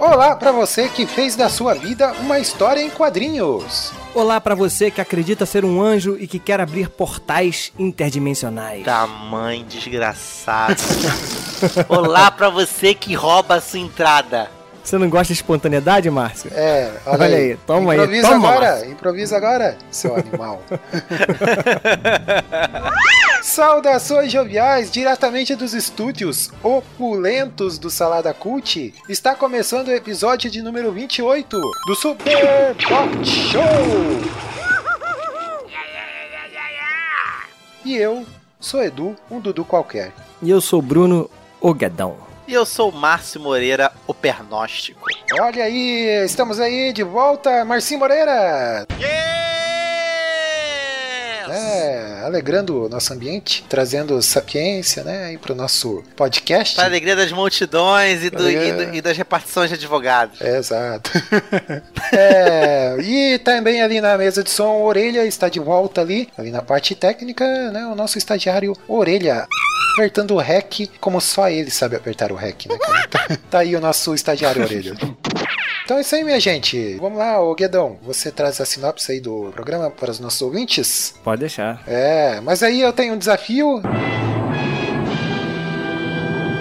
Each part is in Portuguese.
Olá para você que fez da sua vida uma história em quadrinhos. Olá para você que acredita ser um anjo e que quer abrir portais interdimensionais. Tamanho desgraçado. Olá pra você que rouba a sua entrada. Você não gosta de espontaneidade, Márcio? É, olha, Olha aí. aí, toma aí, improvisa toma, agora, Márcio. improvisa agora, seu animal. Saudações joviais, diretamente dos estúdios opulentos do Salada Cult. Está começando o episódio de número 28 do Super Pop Show. E eu sou Edu, um Dudu qualquer. E eu sou Bruno Oguedão. E eu sou o Márcio Moreira, o pernóstico. Olha aí, estamos aí de volta, Marcinho Moreira. É, alegrando o nosso ambiente, trazendo sapiência, né, aí pro nosso podcast. Para a alegria das multidões e, do- É. e do- e das repartições de advogados. É, exato. É, e também ali na mesa de som, Orelha está de volta ali, ali na parte técnica, né, o nosso estagiário Orelha. Apertando o REC como só ele sabe apertar o REC, né, cara? Tá, tá aí o nosso estagiário Orelha. Então é isso aí, minha gente. Vamos lá, ô Guedão. Você traz a sinopse aí do programa para os nossos ouvintes? Pode deixar. É, mas aí eu tenho um desafio.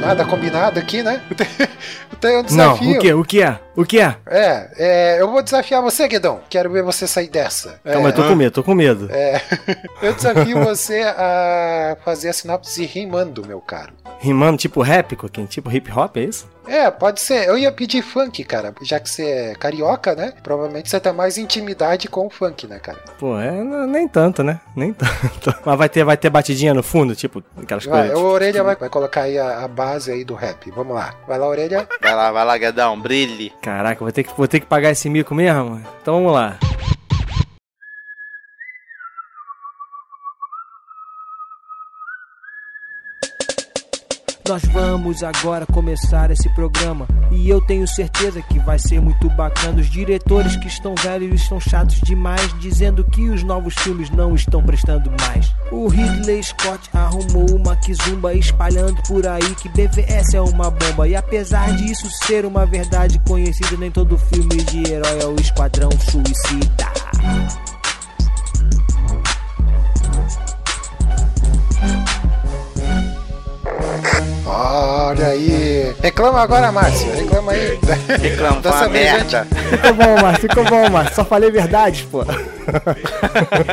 Nada combinado aqui, né? Eu tenho um Não, desafio. o que? O que é? O que é? É, é, eu vou desafiar você, Guedão. Quero ver você sair dessa. É, Calma, eu tô com medo, tô com medo. é, eu desafio você a fazer a sinopse rimando, meu caro. Rimando tipo rap, Coquinho? Tipo hip hop, é isso? É, pode ser. Eu ia pedir funk, cara. Já que você é carioca, né? Provavelmente você tem mais intimidade com o funk, né, cara? Pô, é, nem tanto, né? Nem tanto. Mas vai ter, vai ter batidinha no fundo, tipo, aquelas Vai, coisas. o Orelha vai, vai colocar aí a, a base aí do rap. Vamos lá. Vai lá, Orelha. Vai lá, vai lá, Gadão, brilhe. Caraca, vou ter, que, vou ter que pagar esse mico mesmo? Então vamos lá. Nós vamos agora começar esse programa e eu tenho certeza que vai ser muito bacana. Os diretores que estão velhos estão chatos demais, dizendo que os novos filmes não estão prestando mais. O Ridley Scott arrumou uma kizumba espalhando por aí que BVS é uma bomba. E apesar disso ser uma verdade conhecida, nem todo filme de herói é o Esquadrão Suicida. Olha Reclama agora, Márcio. Reclama aí. Reclama, Dessa merda. Ficou bom, Márcio, ficou bom, Márcio. Só falei verdade, pô.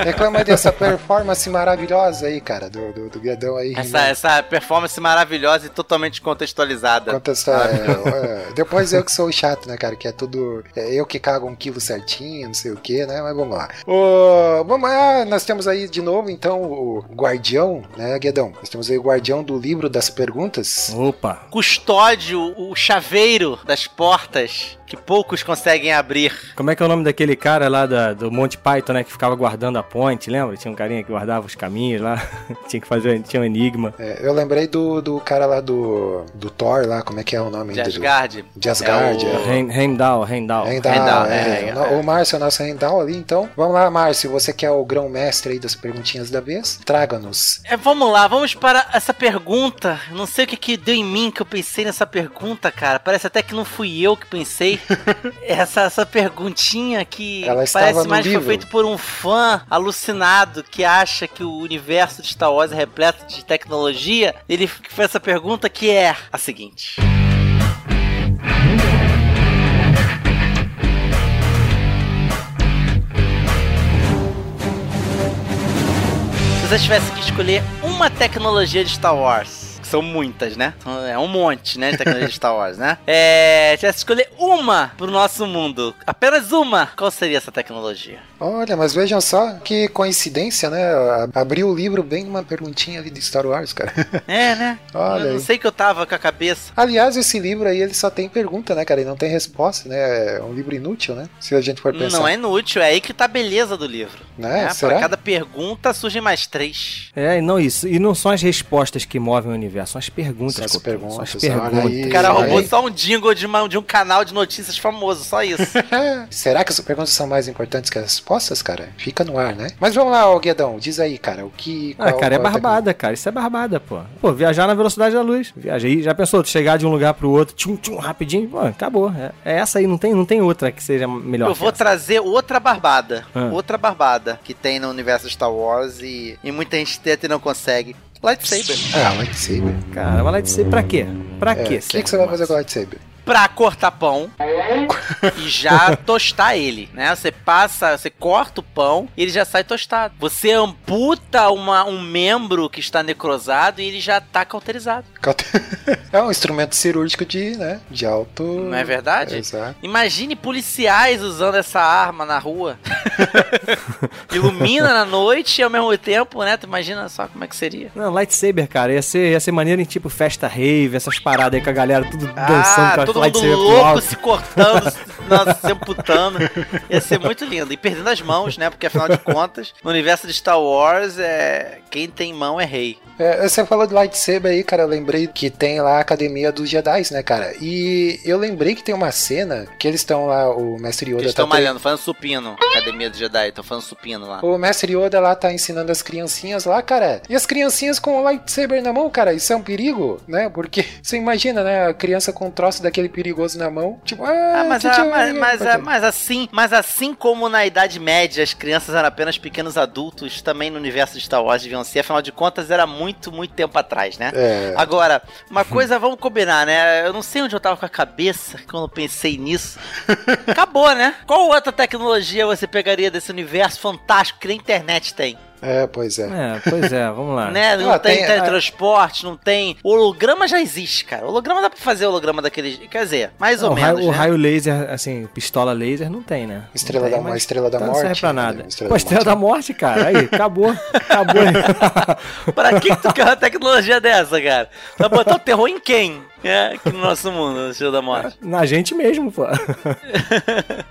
Reclama dessa performance maravilhosa aí, cara, do, do, do Guedão aí. Essa, essa performance maravilhosa e totalmente contextualizada. Essa, é, é, depois eu que sou o chato, né, cara? Que é tudo. É eu que cago um quilo certinho, não sei o que, né? Mas vamos lá. Ô, vamos lá, nós temos aí de novo, então, o guardião, né, Guedão? Nós temos aí o guardião do livro das perguntas. Opa. Custódio, o chaveiro das portas que poucos conseguem abrir. Como é que é o nome daquele cara lá da- do Monty Python, né? Que ficava guardando a ponte, lembra? Tinha um carinha que guardava os caminhos lá. tinha que fazer, tinha um enigma. É, eu lembrei do, do cara lá do, do Thor lá, como é que é o nome De dele? Asgard. De Asgard, É o- é. Heim- Heimdall, Heimdall. Rendal, Rendal, é. é, O- é. O Márcio é o nosso Rendal ali, então. Vamos lá, Márcio, você que é o grão-mestre aí das perguntinhas da vez. Traga-nos. É, vamos lá, vamos para essa pergunta. Não sei o que, que deu em mim que eu pensei nessa pergunta, cara. Parece até que não fui eu que pensei. essa, essa perguntinha que parece mais que foi feito por um fã alucinado que acha que o universo de Star Wars é repleto de tecnologia. Ele fez essa pergunta que é a seguinte. Se você tivesse que escolher uma tecnologia de Star Wars, são muitas, né? É um monte, né, de tecnologia de Star Wars, né? É, tivesse escolher uma pro nosso mundo, apenas uma, qual seria essa tecnologia? Olha, mas vejam só que coincidência, né? Abriu o livro bem numa perguntinha ali de Star Wars, cara. É, né? Olha Eu não aí. sei que eu tava com a cabeça. Aliás, esse livro aí, ele só tem pergunta, né, cara? Ele não tem resposta, né? É um livro inútil, né? Se a gente for pensar. Não é inútil, é aí que tá a beleza do livro. Né? né? Será? Pra cada pergunta surgem mais três. É, e não isso. E não são as respostas que movem o universo, são as perguntas. São as perguntas, São as perguntas. aí. O cara roubou aí. só um jingle de, uma- de um canal de notícias famoso, só isso. Será que as perguntas são mais importantes que as respostas, cara? Fica no ar, né? Mas vamos lá, Guedão, diz aí, cara, o que. Ah, qual- cara, é qual a barbada, cara. Isso é barbada, pô. Pô, viajar na velocidade da luz. Viaja aí. Já pensou, tu chegar de um lugar pro outro, tchum, tchum, rapidinho, pô, acabou. É, é essa aí, não tem, não tem outra que seja melhor. Eu vou essa. trazer outra barbada. Ah. Outra barbada que tem no universo Star Wars e, e muita gente tenta e não consegue. Lightsaber. Ah, lightsaber. Cara, mas lightsaber pra quê? Pra É, quê? O que, que você vai fazer com lightsaber? Pra cortar pão e já tostar ele, né? Você passa, você corta o pão e ele já sai tostado. Você amputa uma, um membro que está necrosado e ele já tá cauterizado. É um instrumento cirúrgico de, né? De alto. Não é verdade? Exato. Imagine policiais usando essa arma na rua. Ilumina na noite e ao mesmo tempo, né? Tu imagina só como é que seria. Não, lightsaber, cara, ia ser, ia ser maneiro em tipo festa rave, essas paradas aí com a galera tudo dançando Ah, com a todo mundo lightsaber pro louco, se cortando, se, amputando. Ia ser muito lindo. E perdendo as mãos, né? Porque afinal de contas, no universo de Star Wars, é quem tem mão é rei. É, você falou de lightsaber aí, cara. Eu lembrei que tem lá a academia dos Jedi, né, cara? E eu lembrei que tem uma cena que eles estão lá, o mestre Yoda Eles tá estão malhando, fazendo supino. Academia do Jedi, estão fazendo supino lá. O mestre Yoda lá tá ensinando as criancinhas lá, cara. E as criancinhas com o lightsaber na mão, cara, isso é um perigo, né? Porque você imagina, né? A criança com um troço daquele perigoso na mão. Tipo, ah, Ah, mas, tchau, tchau, mas, mas, ah, mas assim, mas assim como na Idade Média as crianças eram apenas pequenos adultos, também no universo de Star Wars deviam ser, afinal de contas era muito, muito tempo atrás, né? É. Agora, uma coisa, vamos combinar, né? Eu não sei onde eu tava com a cabeça quando pensei nisso. Acabou, né? Qual outra tecnologia você pegaria desse universo fantástico que nem internet tem? É, pois é. É, pois é, vamos lá. Né? Não Ah, tem, tem- teletransporte, não tem. Holograma já existe, cara. Holograma dá pra fazer holograma daquele. Quer dizer, mais Não, ou o raio, menos. o né? raio laser, assim, pistola laser não tem, né? Estrela Não tem, da- mas estrela da não morte, serve pra né? nada. Estrela Pô, da estrela morte. da morte, cara. Aí, acabou. Acabou. Pra que, que tu quer uma tecnologia dessa, cara? Vai botar o terror em quem? É, aqui no nosso mundo, no Estrela da Morte. Na gente mesmo, pô.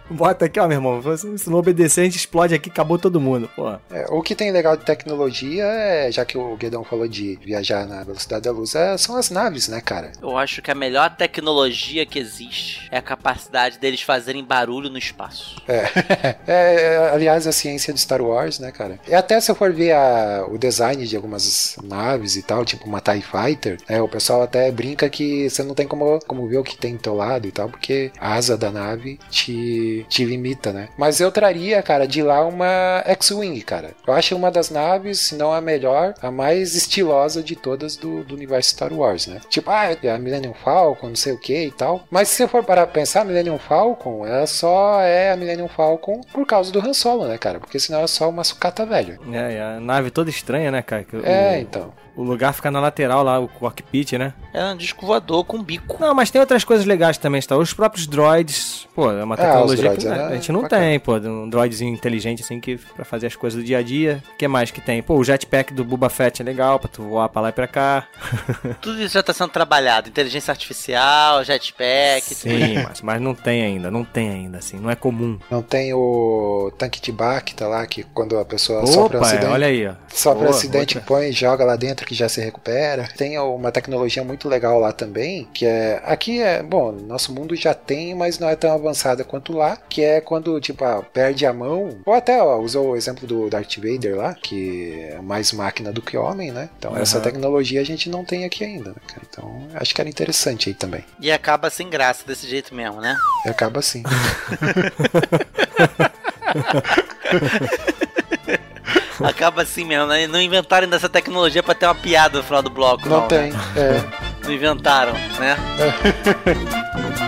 Bota aqui, ó, meu irmão. Se não obedecer, a gente explode aqui, acabou todo mundo, pô. É, o que tem legal de tecnologia é, já que o Guedão falou de viajar na velocidade da luz, é, são as naves, né, cara? Eu acho que a melhor tecnologia que existe é a capacidade deles fazerem barulho no espaço. É, é, aliás, a ciência de Star Wars, né, cara? E até se eu for ver a- o design de algumas naves e tal, tipo uma TIE Fighter, é, o pessoal até brinca que você não tem como, como ver o que tem do teu lado e tal, porque a asa da nave te, te limita, né? Mas eu traria, cara, de lá uma X-Wing, cara. Eu acho uma das naves, se não a melhor, a mais estilosa de todas do, do universo Star Wars, né? Tipo, ah, é a Millennium Falcon, não sei o que e tal. Mas se você for parar pra pensar, a Millennium Falcon, ela só é a Millennium Falcon por causa do Han Solo, né, cara? Porque senão é só uma sucata velha. É, e a nave toda estranha, né, cara? É, então. O lugar fica na lateral lá, o cockpit, né? É um disco voador com bico. Não, mas tem outras coisas legais também, tá? Os próprios droids, pô, é uma É, os tecnologia droids, que né? a gente não Bacana. tem, pô, um droidzinho inteligente assim que pra fazer as coisas do dia a dia. O que mais que tem? Pô, o jetpack do Boba Fett é legal pra tu voar pra lá e pra cá. Tudo isso já tá sendo trabalhado. Inteligência artificial, jetpack, tudo Sim, mas, mas não tem ainda, não tem ainda, assim, não é comum. Não tem o tanque de Bacta lá, que quando a pessoa sofre um Opa, é, acidente. olha aí, ó. Sofre um Boa, acidente, outra. põe e joga lá dentro que já se recupera. Tem uma tecnologia muito legal lá também, que é. Aqui é. Bom, nosso mundo já tem, mas não é tão avançada quanto lá. Que é quando, tipo, ah, perde a mão. Ou até, ó, usou o exemplo do Darth Vader lá, que é mais máquina do que homem, né? Então essa Aham. tecnologia a gente não tem aqui ainda, né, cara? Então acho que era interessante aí também. E acaba sem graça desse jeito mesmo, né? E acaba assim. Acaba assim mesmo, né? Não inventaram dessa tecnologia pra ter uma piada no final do bloco. Não né? tem. É. Não inventaram, né? Nossa!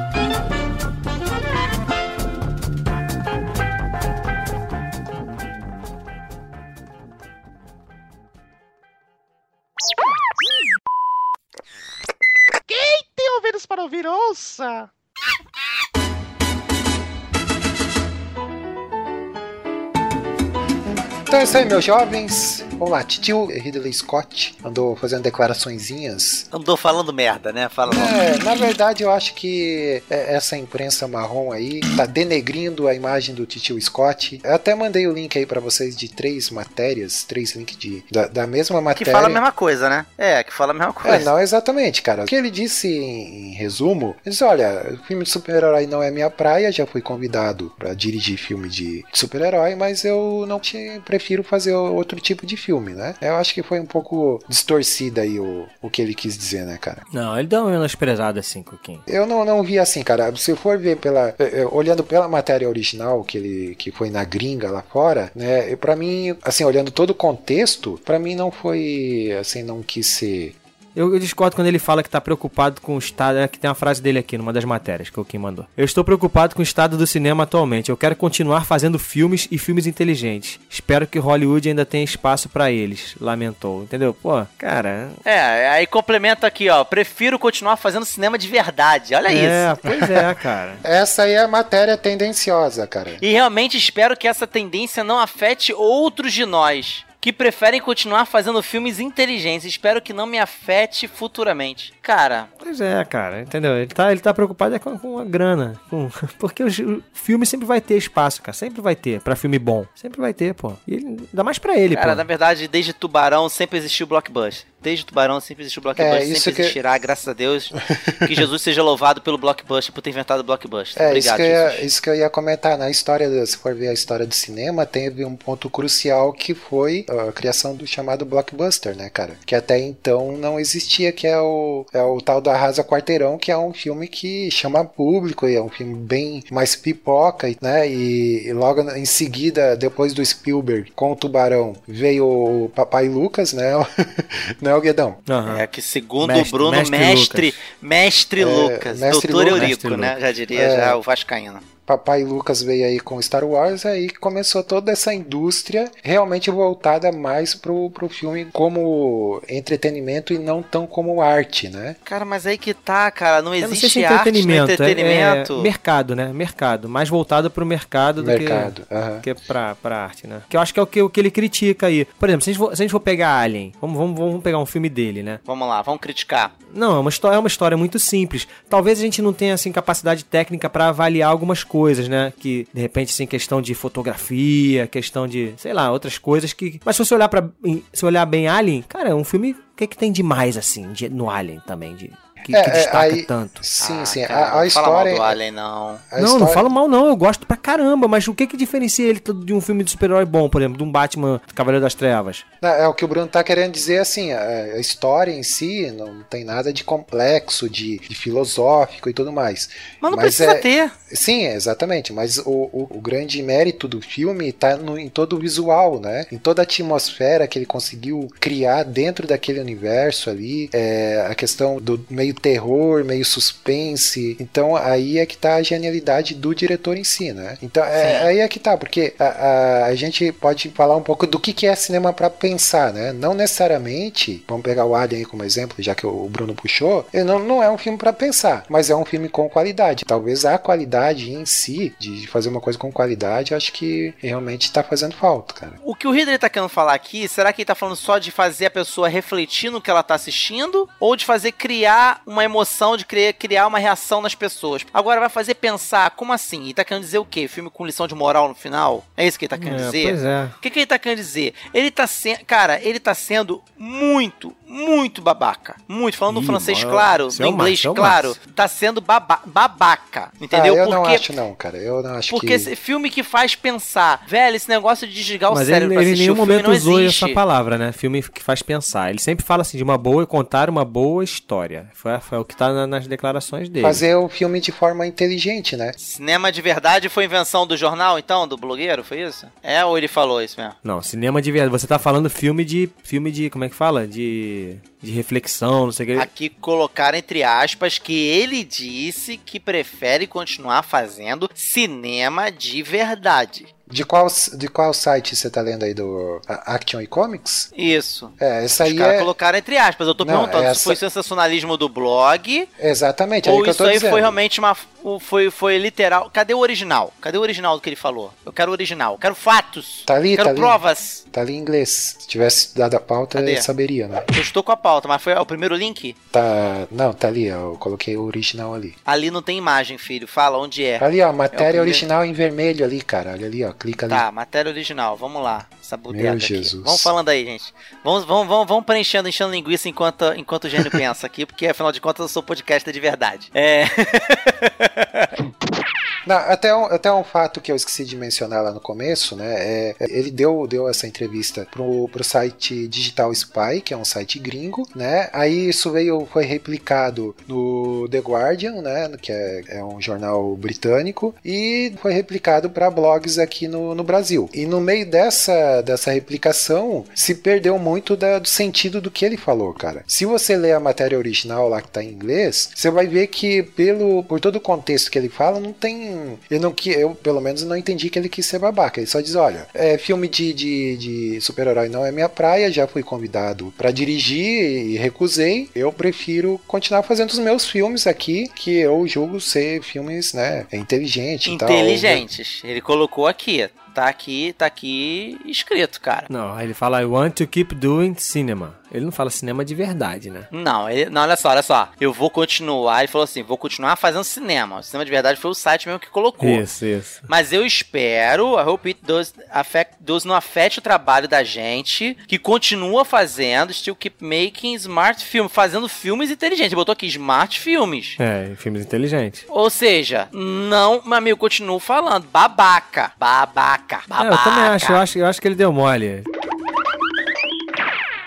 Então é aí, meus jovens. Vamos lá, tio Ridley Scott andou fazendo declaraçõezinhas. Andou falando merda, né? Fala. É, na verdade, eu acho que é, essa imprensa marrom aí tá denegrindo a imagem do tio Scott. Eu até mandei o link aí pra vocês de três matérias, três links de, da, da mesma Que matéria. fala a mesma coisa, né? É, que fala a mesma É, coisa. não, exatamente, cara. O que ele disse em, em resumo, ele disse, olha, filme de super-herói não é minha praia, já fui convidado pra dirigir filme de super-herói, mas eu não te, prefiro fazer outro tipo de filme, né? Eu acho que foi um pouco distorcida aí o, o que ele quis dizer, né, cara? Não, ele dá uma menosprezada assim, Coquinho. Eu não, não vi assim, cara. Se for ver pela. eh, eh, Olhando pela matéria original que ele que foi na gringa lá fora, né? Para mim, assim, olhando todo o contexto, pra mim não foi assim, não quis ser Eu, eu discordo quando ele fala que tá preocupado com o estado. É que tem uma frase dele aqui numa das matérias que o Kim mandou. Eu estou preocupado com o estado do cinema atualmente. Eu quero continuar fazendo filmes e filmes inteligentes. Espero que Hollywood ainda tenha espaço pra eles. Lamentou. Entendeu? Pô, cara. É, aí complementa aqui, ó. Prefiro continuar fazendo cinema de verdade. Olha é, isso. pois é, cara. Essa aí é a matéria tendenciosa, cara. E realmente espero que essa tendência não afete outros de nós. Que preferem continuar fazendo filmes inteligentes. Espero que não me afete futuramente. Cara, Pois é, cara, entendeu? Ele tá, ele tá preocupado é com, com a grana. com- porque o, o filme sempre vai ter espaço, cara. Sempre vai ter. Pra filme bom. Sempre vai ter, pô. E ele, ainda mais pra ele, cara, pô. na verdade, desde Tubarão sempre existiu blockbuster. Desde Tubarão sempre existiu blockbuster. É, isso sempre que- existirá, graças a Deus. que Jesus seja louvado pelo blockbuster, por ter inventado o blockbuster. É, isso Obrigado, que, eu ia, isso que eu ia comentar. Na história, do- se for ver a história do cinema, teve um ponto crucial que foi a criação do chamado blockbuster, né, cara? Que até então não existia, que é o, é o tal do Arrasa Quarteirão, que é um filme que chama público e é um filme bem mais pipoca, né? E, e logo em seguida, depois do Spielberg com o Tubarão, veio o Papai Lucas, né? né, Guedão? Aham. É que segundo Mestre- o Bruno, mestre mestre, mestre, Lucas. Lucas, mestre doutor Lucas. Eurico, Mestre né? Lucas. Já diria É. já o Vascaíno. Papai Lucas veio aí com Star Wars, aí começou toda essa indústria realmente voltada mais pro, pro filme como entretenimento e não tão como arte, né? Cara, mas aí que tá, cara, não Eu não sei se existe é arte entretenimento. é- entretenimento. É, mercado, né? Mercado. Mais voltado pro mercado do Mercado. que. aham. Que é pra, pra arte, né? Que eu acho que é o que, o que ele critica aí. Por exemplo, se a gente for, se a gente for pegar Alien, vamos, vamos, vamos pegar um filme dele, né? Vamos lá, vamos criticar. Não, é uma história, é uma história muito simples. Talvez a gente não tenha assim capacidade técnica pra avaliar algumas coisas, né? Que de repente assim questão de fotografia, questão de, sei lá, outras coisas que. Mas se você olhar para se olhar bem Alien, cara, é um filme o que que tem de mais assim de- no Alien também de que, É, que é, destaca aí- tanto. Sim, Ah, sim. cara, a, a não fala mal história. do Alien, não. não, não história- falo mal não, eu gosto pra caramba, mas o que que diferencia ele de um filme de super-herói bom, por exemplo, de um Batman Cavaleiro das Trevas? Não, É o que o Bruno tá querendo dizer assim, a, a história em si não tem nada de complexo, de, de filosófico e tudo mais. Mas não Mas precisa é- ter. Sim, exatamente, mas o, o, o grande mérito do filme tá no, em todo o visual, né? Em toda a atmosfera que ele conseguiu criar dentro daquele universo ali, é, a questão do meio terror, meio suspense. Então aí é que tá a genialidade do diretor em si, né? Então é, aí é que tá, porque a, a, a gente pode falar um pouco do que, que é cinema para pensar, né? Não necessariamente, vamos pegar o Alien aí como exemplo, já que o Bruno puxou, não, não é um filme para pensar, mas é um filme com qualidade. Talvez a qualidade em si, de fazer uma coisa com qualidade, acho que realmente tá fazendo falta, cara. O que o Ridley tá querendo falar aqui, será que ele tá falando só de fazer a pessoa refletir no que ela tá assistindo? Ou de fazer criar uma emoção, de criar, criar uma reação nas pessoas? Agora vai fazer pensar, como assim? Ele tá querendo dizer o quê? Filme com lição de moral no final? É isso que ele tá querendo É, dizer? pois é. O que, que ele tá querendo dizer? Ele tá sendo. Cara, ele tá sendo muito, muito babaca. Muito. Falando no Ih, francês mano, claro, no é o inglês é o claro, tá sendo baba babaca. Entendeu? Ah, eu porque não acho não, cara. Eu não acho porque que... esse filme que faz pensar, velho, esse negócio de desligar o Mas cérebro ele, pra ele em assistir nenhum o filme momento não usou existe. essa palavra, né? Filme que faz pensar. Ele sempre fala assim de uma boa contar uma boa história. Foi, foi o que tá na- nas declarações dele. Fazer o filme de forma inteligente, né? Cinema de verdade foi invenção do jornal, então, do blogueiro, foi isso? É ou ele falou isso mesmo? Não, cinema de verdade. Você tá falando filme de. Filme de. Como é que fala? De. De reflexão, não sei o que. Aqui colocar entre aspas que ele disse que prefere continuar fazendo cinema de verdade. De qual, de qual site você tá lendo aí? Do Action e Comics? Isso. É, essa Os aí caras é. colocaram entre aspas. Eu tô Não, perguntando essa- se foi sensacionalismo do blog Exatamente, é ou que eu isso aí dizendo. foi realmente uma. Foi, foi literal. Cadê o original? Cadê o original do que ele falou? Eu quero o original. Eu quero fatos. Tá ali, quero tá ali. provas. Tá ali em inglês. Se tivesse dado a pauta, Cadê? eu saberia, né? Eu estou com a pauta, mas foi o primeiro link? Tá. Não, tá ali, eu coloquei o original ali. Ali não tem imagem, filho. Fala onde é. Ali, ó, matéria primeiro. original em vermelho ali, cara. Olha ali, ó. Clica ali. Tá, matéria original, vamos lá. Essa aqui. Jesus. Vamos falando aí, gente. Vamos, vamos, vamos, vamos preenchendo, enchendo linguiça enquanto, enquanto o gênio pensa aqui, porque afinal de contas eu sou podcaster de verdade. É. Não, até, um, até um fato que eu esqueci de mencionar lá no começo, né? É, ele deu, deu essa entrevista pro, pro site Digital Spy, que é um site gringo, né? Aí isso veio, foi replicado no The Guardian, né? Que é, é um jornal britânico, e foi replicado para blogs aqui no, no Brasil. E no meio dessa, dessa replicação, se perdeu muito da- do sentido do que ele falou, cara. Se você ler a matéria original lá que tá em inglês, você vai ver que pelo por todo o contexto que ele fala, não tem. Eu não que eu pelo menos não entendi que ele quis ser babaca. Ele só diz, olha, é, filme de, de, de super-herói não é minha praia, já fui convidado para dirigir e recusei. Eu prefiro continuar fazendo os meus filmes aqui, que eu julgo ser filmes, né, inteligentes. Inteligentes. Ele colocou aqui. Tá aqui, tá aqui escrito, cara. Não, aí ele fala, I want to keep doing cinema. Ele não fala cinema de verdade, né? Não, ele, não, olha só, olha só. Eu vou continuar. Ele falou assim: vou continuar fazendo cinema. O cinema de verdade foi o site mesmo que colocou. Isso, isso. Mas eu espero, I hope it does, affect, does not affect o trabalho da gente, que continua fazendo, still keep making smart film, fazendo filmes inteligentes. Botou aqui smart filmes. É, filmes inteligentes. Ou seja, não, meu amigo, continuo falando, babaca, babaca, É, babaca. eu também acho, eu acho, eu acho que ele deu mole.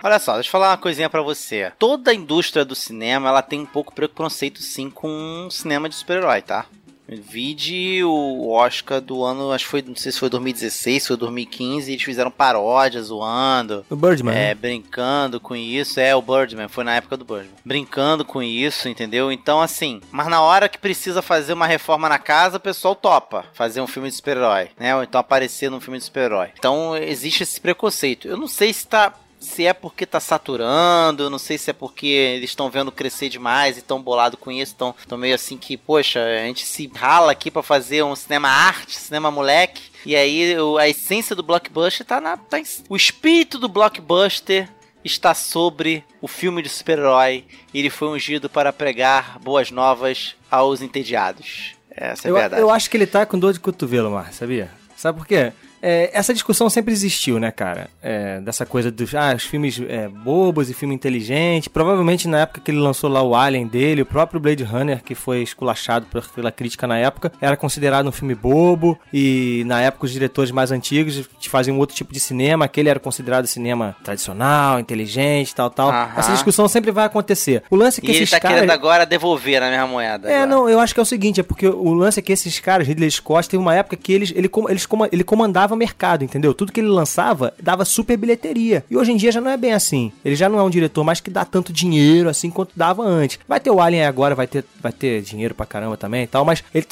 Olha só, deixa eu falar uma coisinha pra você. Toda a indústria do cinema, ela tem um pouco preconceito sim com cinema de super-herói, tá? Vide o Oscar do ano, acho que foi, não sei se foi 2016, foi 2015, eles fizeram paródia zoando, O Birdman. é, né? brincando com isso. É, o Birdman, foi na época do Birdman. Brincando com isso, entendeu? Então, assim, mas na hora que precisa fazer uma reforma na casa, o pessoal topa fazer um filme de super-herói, né? Ou então aparecer num filme de super-herói. Então, existe esse preconceito. Eu não sei se tá. Se é porque tá saturando, não sei se é porque eles estão vendo crescer demais e tão bolado com isso, tão, tão meio assim que, poxa, a gente se rala aqui pra fazer um cinema arte, cinema moleque, e aí a essência do blockbuster tá na. Tá em- o espírito do blockbuster está sobre o filme de super-herói e ele foi ungido para pregar boas novas aos entediados. Essa é a Eu, verdade. eu acho que ele tá com dor de cotovelo, Mar, sabia? Sabe por quê? É, essa discussão sempre existiu, né, cara? É, dessa coisa dos ah, os filmes é, bobos e filme inteligente. Provavelmente na época que ele lançou lá o Alien dele, o próprio Blade Runner, que foi esculachado pela crítica na época, era considerado um filme bobo. E na época os diretores mais antigos faziam outro tipo de cinema. Aquele era considerado cinema tradicional, inteligente, tal, tal. Aham. Essa discussão sempre vai acontecer. O lance é que E ele esses tá caras... querendo agora devolver na mesma moeda. É, agora. não, eu acho que é o seguinte, é porque o lance é que esses caras, Ridley Scott, teve uma época que eles, ele, eles, ele comandava o mercado, entendeu? Tudo que ele lançava dava super bilheteria. E hoje em dia já não é bem assim. Ele já não é um diretor mais que dá tanto dinheiro assim quanto dava antes. Vai ter o Alien agora, vai ter, vai ter dinheiro pra caramba também e tal, mas ele,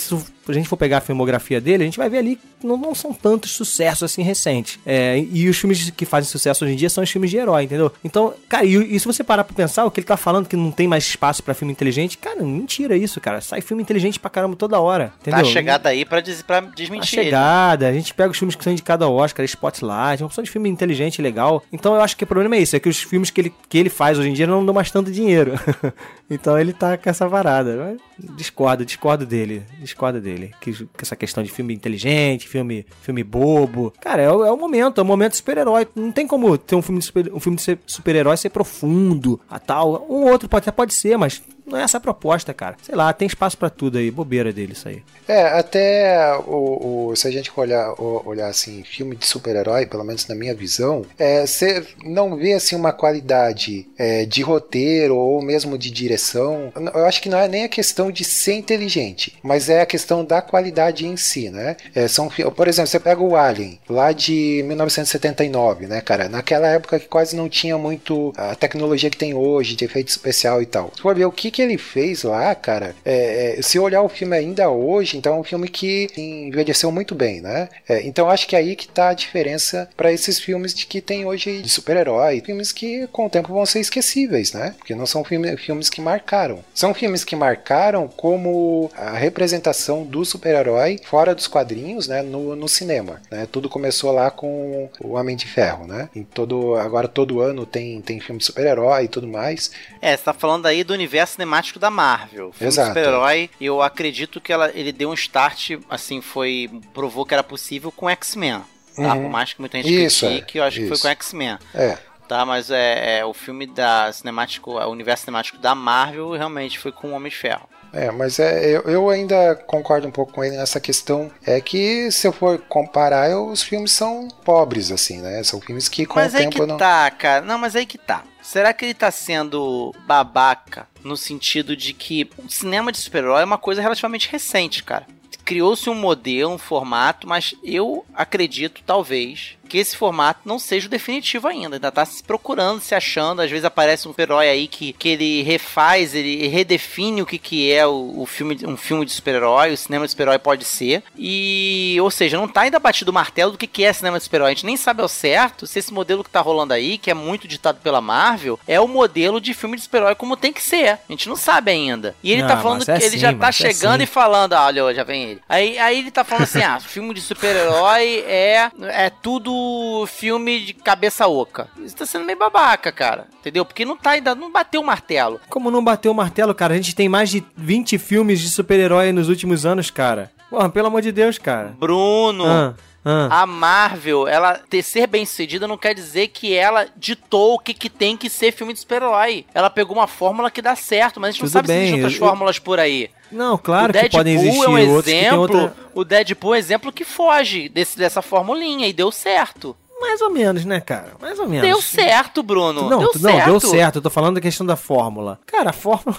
a gente for pegar a filmografia dele, a gente vai ver ali que não, não são tantos sucessos assim recentes. É, e os filmes que fazem sucesso hoje em dia são os filmes de herói, entendeu? Então, cara, e, e se você parar pra pensar, o que ele tá falando que não tem mais espaço pra filme inteligente, cara, mentira isso, cara. Sai filme inteligente pra caramba toda hora, Tá entendeu? chegada aí pra, des, pra A desmentir. ele. chegada, a gente pega os filmes que são indicados ao Oscar, Spotlight, uma opção de filme inteligente e legal. Então eu acho que o problema é isso, é que os filmes que ele, que ele faz hoje em dia não dão mais tanto dinheiro. então ele tá com essa varada. Discordo, discordo dele. Discordo dele. Que, que essa questão de filme inteligente, filme, filme bobo. Cara, é, é o momento, é o momento super-herói. Não tem como ter um filme de super- um super-herói ser profundo, a tal. Um outro pode, até pode ser, mas não é essa a proposta, cara. Sei lá, tem espaço pra tudo aí. Bobeira dele isso aí. É, até o, o- se a gente olhar, olhar assim, filme de super-herói, pelo menos na minha visão, é, você não vê assim uma qualidade é, de roteiro ou mesmo de direção. Eu acho que não é nem a questão de ser inteligente, mas é a questão da qualidade em si, né? É, são, por exemplo, você pega o Alien, lá de 1979, né, cara? Naquela época que quase não tinha muito a tecnologia que tem hoje, de efeito especial e tal. Se for ver o que, que ele fez lá, cara, é, é, se olhar o filme ainda hoje, então é um filme que envelheceu muito bem, né? É, então acho que é aí que tá a diferença para esses filmes de que tem hoje de super-herói, filmes que com o tempo vão ser esquecíveis, né? Porque não são filme, filmes que marcaram. São filmes que marcaram como a representação do super-herói fora dos quadrinhos, né? No, no cinema, né? Tudo começou lá com o Homem de Ferro, né? Em todo, agora todo ano tem, tem filme de super-herói e tudo mais. É, você tá falando aí do universo cinemático da Marvel. Filme Exato. super-herói, eu acredito que ela, ele deu um start, assim, foi. provou que era possível com X-Men. Tá? Uhum. Por mais que muita gente Isso, critique, é, eu acho que foi isso. com X-Men. É. Tá, mas é, é o filme da cinemático, o universo cinemático da Marvel realmente foi com o Homem de Ferro. É, mas é, eu, eu ainda concordo um pouco com ele nessa questão. É que se eu for comparar, eu- os filmes são pobres, assim, né? São filmes que com mas o aí tempo que eu não. tá, cara. Não, mas aí que tá. Será que ele tá sendo babaca no sentido de que o cinema de super-herói é uma coisa relativamente recente, cara? Criou-se um modelo, um formato, mas eu acredito, talvez, que esse formato não seja o definitivo ainda. Ainda tá se procurando, se achando. Às vezes aparece um herói aí que, que ele refaz, ele redefine o que, que é o, o filme, um filme de super-herói, o cinema de super-herói pode ser. E, ou seja, não tá ainda batido o martelo do que, que é cinema de super-herói. A gente nem sabe ao certo se esse modelo que tá rolando aí, que é muito ditado pela Marvel, é o modelo de filme de super-herói como tem que ser. A gente não sabe ainda. E ele Não, tá falando mas que é ele sim, já tá mas é chegando sim. e falando, ah, olha, já vem ele. Aí, aí ele tá falando assim, ah, filme de super-herói é, é tudo filme de cabeça oca. Isso tá sendo meio babaca, cara. Entendeu? Porque não tá ainda, não bateu o martelo. Como não bateu o martelo, cara? A gente tem mais de 20 filmes de super-herói nos últimos anos, cara. Porra, pelo amor de Deus, cara. Bruno, Ah, ah. a Marvel, ela ter ser bem sucedida não quer dizer que ela ditou o que, que tem que ser filme de super-herói. Ela pegou uma fórmula que dá certo, mas a gente não Tudo sabe se bem, existem outras eu- fórmulas por aí. Não, claro que podem existir é um outros exemplo. outra... O Deadpool é um exemplo que foge desse, dessa formulinha e deu certo. Mais ou menos, né, cara? Mais ou menos. Deu certo, Bruno. Não, deu não, certo. deu certo. Eu tô falando da questão da fórmula. Cara, a fórmula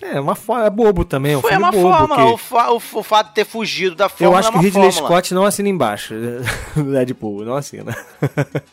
é, é uma fórmula, é bobo também. É um Foi uma bobo, fórmula. que- O, fa- o, fato de ter fugido da Eu fórmula acho é que o Ridley fórmula. Scott não assina embaixo do Deadpool, não assina.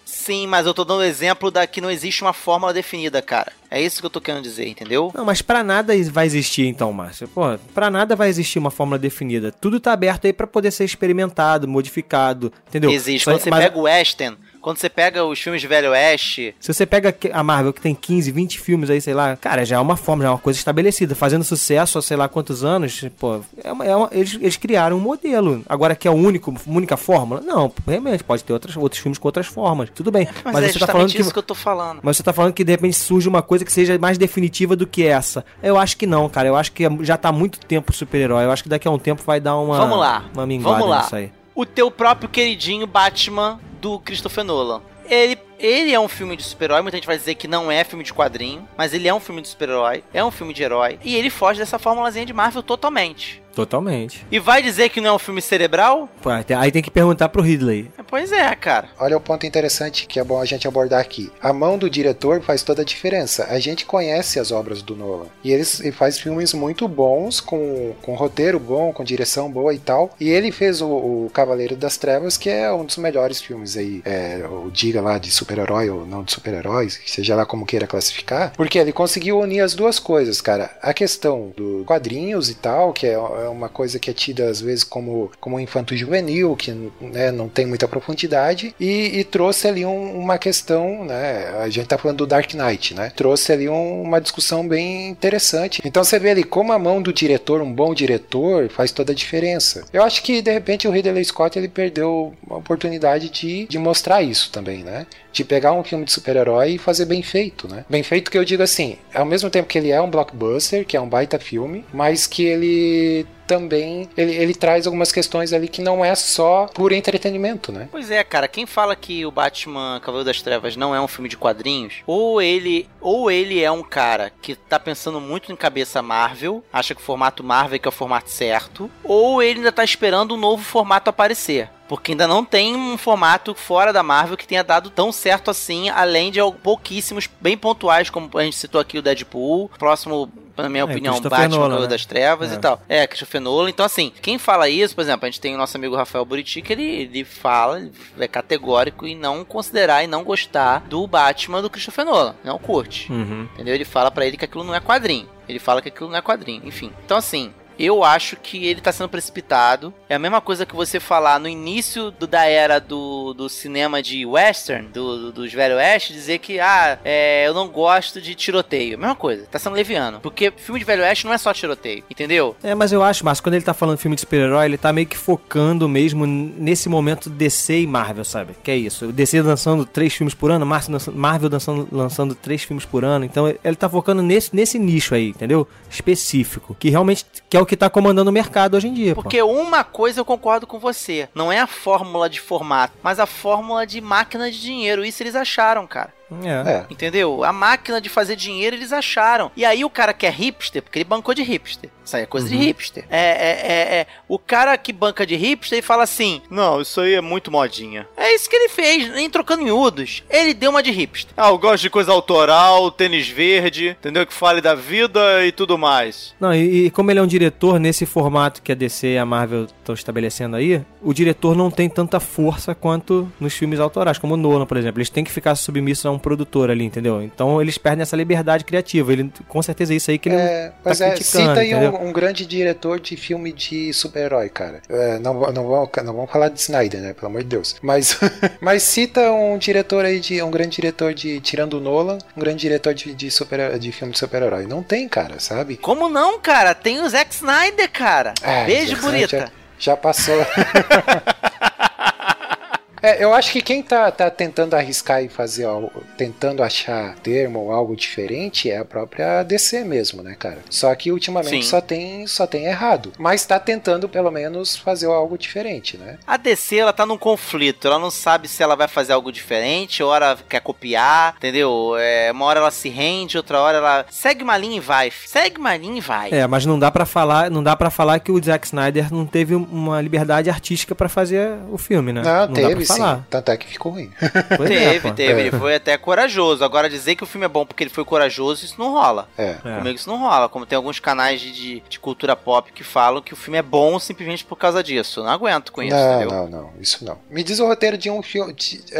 Sim, mas eu tô dando exemplo da que não existe uma fórmula definida, cara. É isso que eu tô querendo dizer, entendeu? Não, mas pra nada vai existir então, Márcio. Pô, pra nada vai existir uma fórmula definida. Tudo tá aberto aí pra poder ser experimentado, modificado, entendeu? Existe. Só- Quando você mas pega o Western, quando você pega os filmes de Velho Oeste, Se você pega a Marvel, que tem 15, 20 filmes aí, sei lá, cara, já é uma forma, já é uma coisa estabelecida. Fazendo sucesso há sei lá quantos anos, pô, é uma- é uma- eles, eles criaram um modelo. Agora que é a único, única fórmula? Não, realmente, pode ter outras, outros filmes com outras formas. Tudo bem. mas, Mas, é você tá falando que. isso que eu tô falando. Mas você tá falando que de repente surge uma coisa que seja mais definitiva do que essa. Eu acho que não, cara. Eu acho que já tá há muito tempo super-herói. Eu acho que daqui a um tempo vai dar uma. Vamos lá. Uma minguada Vamos lá. nisso aí. O teu próprio queridinho Batman do Christopher Nolan. Ele, ele é um filme de super-herói, muita gente vai dizer que não é filme de quadrinho, mas ele é um filme de super-herói, é um filme de herói, e ele foge dessa formulazinha de Marvel totalmente. Totalmente. E vai dizer que não é um filme cerebral? Pô, Aí tem que perguntar pro Ridley. Pois é, cara. Olha o ponto interessante que é bom a gente abordar aqui. A mão do diretor faz toda a diferença. A gente conhece as obras do Nolan. E ele, ele faz filmes muito bons, com, com roteiro bom, com direção boa e tal. E ele fez o, o Cavaleiro das Trevas, que é um dos melhores filmes aí. É, ou diga lá de super-herói ou não de super-heróis, seja lá como queira classificar. Porque ele conseguiu unir as duas coisas, cara. A questão do quadrinhos e tal, que é, é uma coisa que é tida às vezes como, como infanto-juvenil, que né, não tem muita profundidade, e, e trouxe ali um- uma questão, né? A gente tá falando do Dark Knight, né? Trouxe ali um- uma discussão bem interessante. Então você vê ali como a mão do diretor, um bom diretor, faz toda a diferença. Eu acho que de repente o Ridley Scott ele perdeu a oportunidade de, de mostrar isso também, né? De pegar um filme de super-herói e fazer bem feito, né? Bem feito que eu digo assim, ao mesmo tempo que ele é um blockbuster, que é um baita filme, mas que ele também ele, ele traz algumas questões ali que não é só por entretenimento, né? Pois é, cara, quem fala que o Batman Cavaleiro das Trevas não é um filme de quadrinhos, ou ele, ou ele é um cara que tá pensando muito em cabeça Marvel, acha que o formato Marvel é que é o formato certo, ou ele ainda tá esperando um novo formato aparecer. Porque ainda não tem um formato fora da Marvel que tenha dado tão certo assim, além de pouquíssimos bem pontuais, como a gente citou aqui o Deadpool, próximo, na minha É, opinião, Batman Nolan, né? das Trevas É. e tal. É, Christopher Nolan. Então, assim, quem fala isso, por exemplo, a gente tem o nosso amigo Rafael Buriti, que ele, ele fala, ele é categórico em não considerar e não gostar do Batman do Christopher Nolan. Não curte. Uhum. Entendeu? Ele fala pra ele que aquilo não é quadrinho. Ele fala que aquilo não é quadrinho. Enfim. Então, assim. Eu acho que ele tá sendo precipitado. É a mesma coisa que você falar no início do- da era do, do cinema de western, do, do- dos velhos oeste, dizer que, ah, é, eu não gosto de tiroteio. Mesma coisa, tá sendo leviano. Porque filme de velho oeste não é só tiroteio, entendeu? É, mas eu acho, Márcio, quando ele tá falando filme de super-herói, ele tá meio que focando mesmo nesse momento DC e Marvel, sabe? Que é isso. DC lançando três filmes por ano, Marvel dançando- lançando três filmes por ano. Então ele tá focando nesse, nesse nicho aí, entendeu? Específico. Que realmente que é o que tá comandando o mercado hoje em dia. pô. Porque uma coisa eu concordo com você. Não é a fórmula de formato, mas a fórmula de máquina de dinheiro. Isso eles acharam, cara. É. É. Entendeu? A máquina de fazer dinheiro eles acharam. E aí o cara que é hipster, porque ele bancou de hipster. Isso aí é coisa de hipster. É, é, é, é. O cara que banca de hipster e fala assim: Não, isso aí é muito modinha. É isso que ele fez, nem trocando miúdos. Ele deu uma de hipster. Ah, eu gosto de coisa autoral, tênis verde, entendeu? Que fale da vida e tudo mais. Não, e, e como ele é um diretor nesse formato que a DC e a Marvel estão estabelecendo aí, o diretor não tem tanta força quanto nos filmes autorais, como o Nolan, por exemplo. Eles têm que ficar submissos a um produtor ali, entendeu? Então eles perdem essa liberdade criativa. Ele, com certeza é isso aí que ele É, tá mas é, criticando, cita aí um, um grande diretor de filme de super-herói, cara. É, não, não, vamos, não vamos falar de Snyder, né? Pelo amor de Deus. Mas, mas cita um diretor aí, de um grande diretor de. Tirando o Nolan, um grande diretor de, de, super, de filme de super-herói. Não tem, cara, sabe? Como não, cara? Tem o Zack Snyder, cara. Ah, Beijo, bonita. Já, já passou. É, eu acho que quem tá, tá tentando arriscar e fazer algo, tentando achar termo ou algo diferente é a própria DC mesmo, né, cara? Só que ultimamente Sim. só tem, só tem errado. Mas tá tentando pelo menos fazer algo diferente, né? A DC, ela tá num conflito. Ela não sabe se ela vai fazer algo diferente, ou ela quer copiar, entendeu? É, uma hora ela se rende, outra hora ela segue uma linha e vai. Segue uma linha e vai. É, mas não dá pra falar, não dá para falar que o Zack Snyder não teve uma liberdade artística pra fazer o filme, né? Não, dá teve pra sim. falar. Tanto é que ficou ruim. Pois é, teve, teve. É. Ele foi até corajoso. Agora, dizer que o filme é bom porque ele foi corajoso, isso não rola. É. É. Comigo isso não rola. Como tem alguns canais de, de, cultura pop que falam que o filme é bom simplesmente por causa disso. Eu não aguento com isso, não, entendeu? não, não, isso não. Me diz o roteiro de um filme,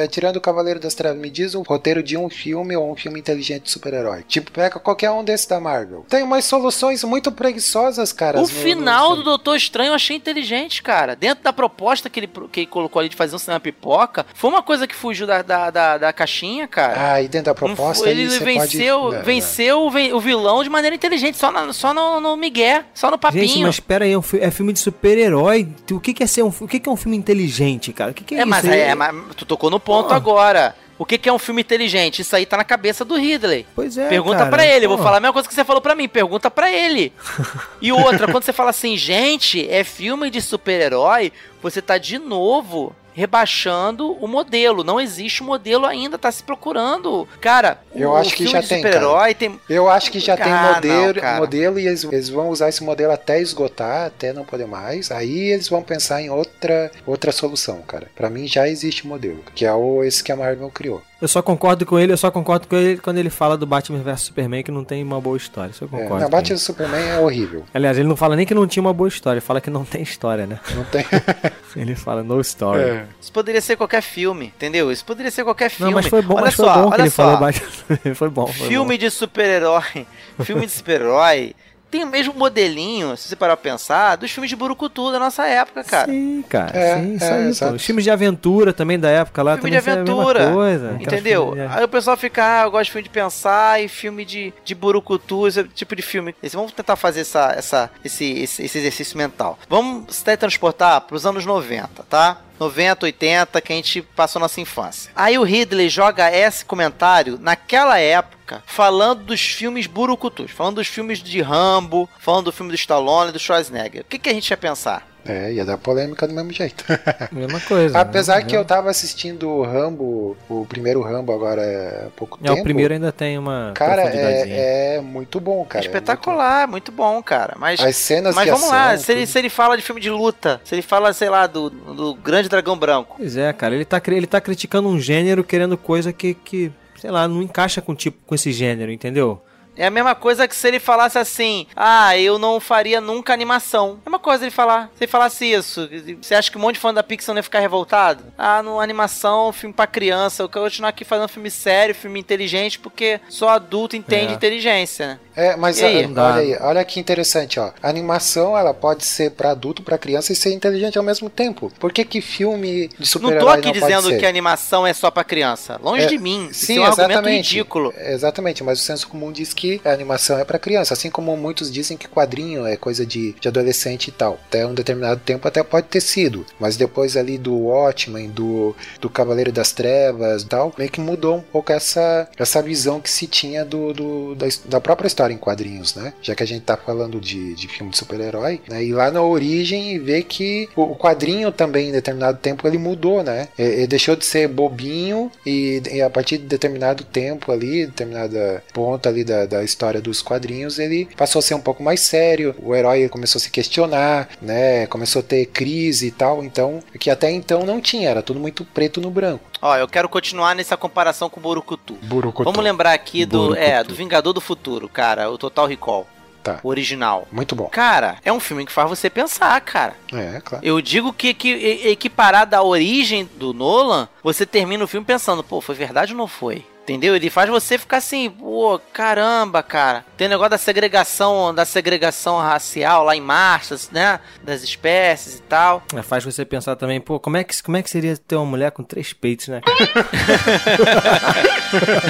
tirando o Cavaleiro das Trevas, me diz o roteiro de um filme ou um filme inteligente de super-herói. Tipo, pega qualquer um desses da Marvel. Tem umas soluções muito preguiçosas, cara. O no- final no- do Doutor Estranho eu achei inteligente, cara. Dentro da proposta que ele, que ele colocou ali de fazer um cinema pipoca, foi uma coisa que fugiu da, da, da, da caixinha, cara. Ah, e dentro da proposta aí ele você venceu, pode... Venceu o vilão de maneira inteligente, só, na- só no, no migué, só no papinho. Gente, mas pera aí, é, um é filme de super-herói. O que, que é ser um, o que, que é um filme inteligente, cara? O que, que é, É, isso? mas, é, mas tu tocou no ponto Pô. agora. O que, que é um filme inteligente? Isso aí tá na cabeça do Ridley. Pois é, Pergunta pra ele, eu vou falar a mesma coisa que você falou pra mim, pergunta pra ele. E outra, quando você fala assim, gente, é filme de super-herói, você tá de novo rebaixando o modelo. Não existe o modelo ainda, tá se procurando. Cara, Eu o acho que já tem, super-herói tem. Eu acho que já tem Ah, modelo, não, modelo e eles, eles vão usar esse modelo até esgotar, até não poder mais. Aí eles vão pensar em outra, outra solução, cara. Pra mim já existe o modelo, que é o esse que a Marvel criou. Eu só concordo com ele, eu só concordo com ele quando ele fala do Batman vs Superman que não tem uma boa história. Isso eu É, concordo. não, com Batman ele. Superman é horrível. Aliás, ele não fala nem que não tinha uma boa história, ele fala que não tem história, né? Não tem. Ele fala no story. É. Isso poderia ser qualquer filme, entendeu? Isso poderia ser qualquer filme. Não, mas foi bom, olha mas só, foi bom que olha ele só. falou Batman. foi bom. Foi filme de super-herói, filme de super-herói, tem o mesmo modelinho, se você parar pra pensar, dos filmes de Burucutu da nossa época, cara. Sim, cara. É, sim, isso é, aí, pô. exato. Os filmes de aventura também da época lá Filme de também mesma aventura, coisa. Entendeu? de- Aí o pessoal fica, ah, eu gosto de filme de pensar e filme de, de burucutu, esse tipo de filme. Esse, vamos tentar fazer essa, essa, esse, esse, esse exercício mental. Vamos se teletransportar pros anos 90, tá? 90, 80, que a gente passou nossa infância. Aí o Ridley joga esse comentário naquela época, falando dos filmes burucutus, falando dos filmes de Rambo, falando do filme do Stallone do Schwarzenegger. O que, que a gente ia pensar? É, ia dar polêmica do mesmo jeito. Mesma coisa. Apesar né? que eu tava assistindo o Rambo, o primeiro Rambo agora há pouco É, tempo. o primeiro ainda tem uma Cara, é, é muito bom, cara. é Espetacular, muito bom, cara. Mas, muito- As cenas mas de vamos ação, lá, se ele, se ele fala de filme de luta, se ele fala, sei lá, do, do Grande Dragão Branco. Pois é, cara, ele tá, ele tá criticando um gênero querendo coisa que, que, sei lá, não encaixa com, tipo, com esse gênero, entendeu? É a mesma coisa que se ele falasse assim, ah, eu não faria nunca animação. É uma coisa ele falar. Se ele falasse isso, você acha que um monte de fã da Pixar não ia ficar revoltado? Ah, no animação, filme pra criança, eu quero continuar aqui fazendo filme sério, filme inteligente, porque só adulto entende É. inteligência, né? É, mas aí? a- olha aí, olha que interessante, ó. A animação, ela pode ser pra adulto, pra criança e ser inteligente ao mesmo tempo. Por que que filme de Não super-herói tô aqui não dizendo que a animação é só pra criança. Longe É, de mim. Isso Sim, é um argumento exatamente. ridículo. Exatamente, mas o senso comum diz que a animação é pra criança, assim como muitos dizem que quadrinho é coisa de, de adolescente e tal. Até um determinado tempo até pode ter sido, mas depois ali do Watchmen, do, do Cavaleiro das Trevas e tal, meio que mudou um pouco essa, essa visão que se tinha do, do- da, da própria história em quadrinhos, né? Já que a gente tá falando de, de filme de super-herói, né? E lá na origem ver que o, o quadrinho também em determinado tempo ele mudou, né? Ele, ele deixou de ser bobinho e, e a partir de determinado tempo ali, determinada ponta ali da, da história dos quadrinhos, ele passou a ser um pouco mais sério. O herói começou a se questionar, né? Começou a ter crise e tal. Então, que até então não tinha, era tudo muito preto no branco. Ó, eu quero continuar nessa comparação com o Borucutu. Burucutu. Vamos lembrar aqui do, Borucutu. é, do Vingador do Futuro, cara, o Total Recall. Tá. O original. Muito bom. Cara, é um filme que faz você pensar, cara. É, claro. Eu digo que, que equiparado à origem do Nolan, você termina o filme pensando, pô, foi verdade ou não foi? Entendeu? Ele faz você ficar assim, pô, caramba, cara. Tem o negócio da segregação, da segregação racial lá em Marte, né? Das espécies e tal. É, faz você pensar também, pô, como é, que, como é que seria ter uma mulher com três peitos, né?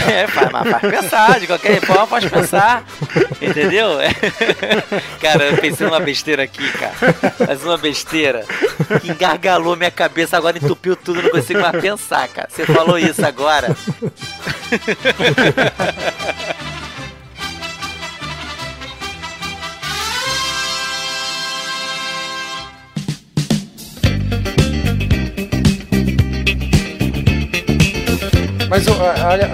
É, faz, mas faz pensar, de qualquer forma faz pensar. Entendeu? É. Cara, eu pensei numa besteira aqui, cara. Mas uma besteira que engargalou minha cabeça, agora entupiu tudo, não consigo mais pensar, cara. Você falou isso agora. Ha ha ha ha! Mas olha,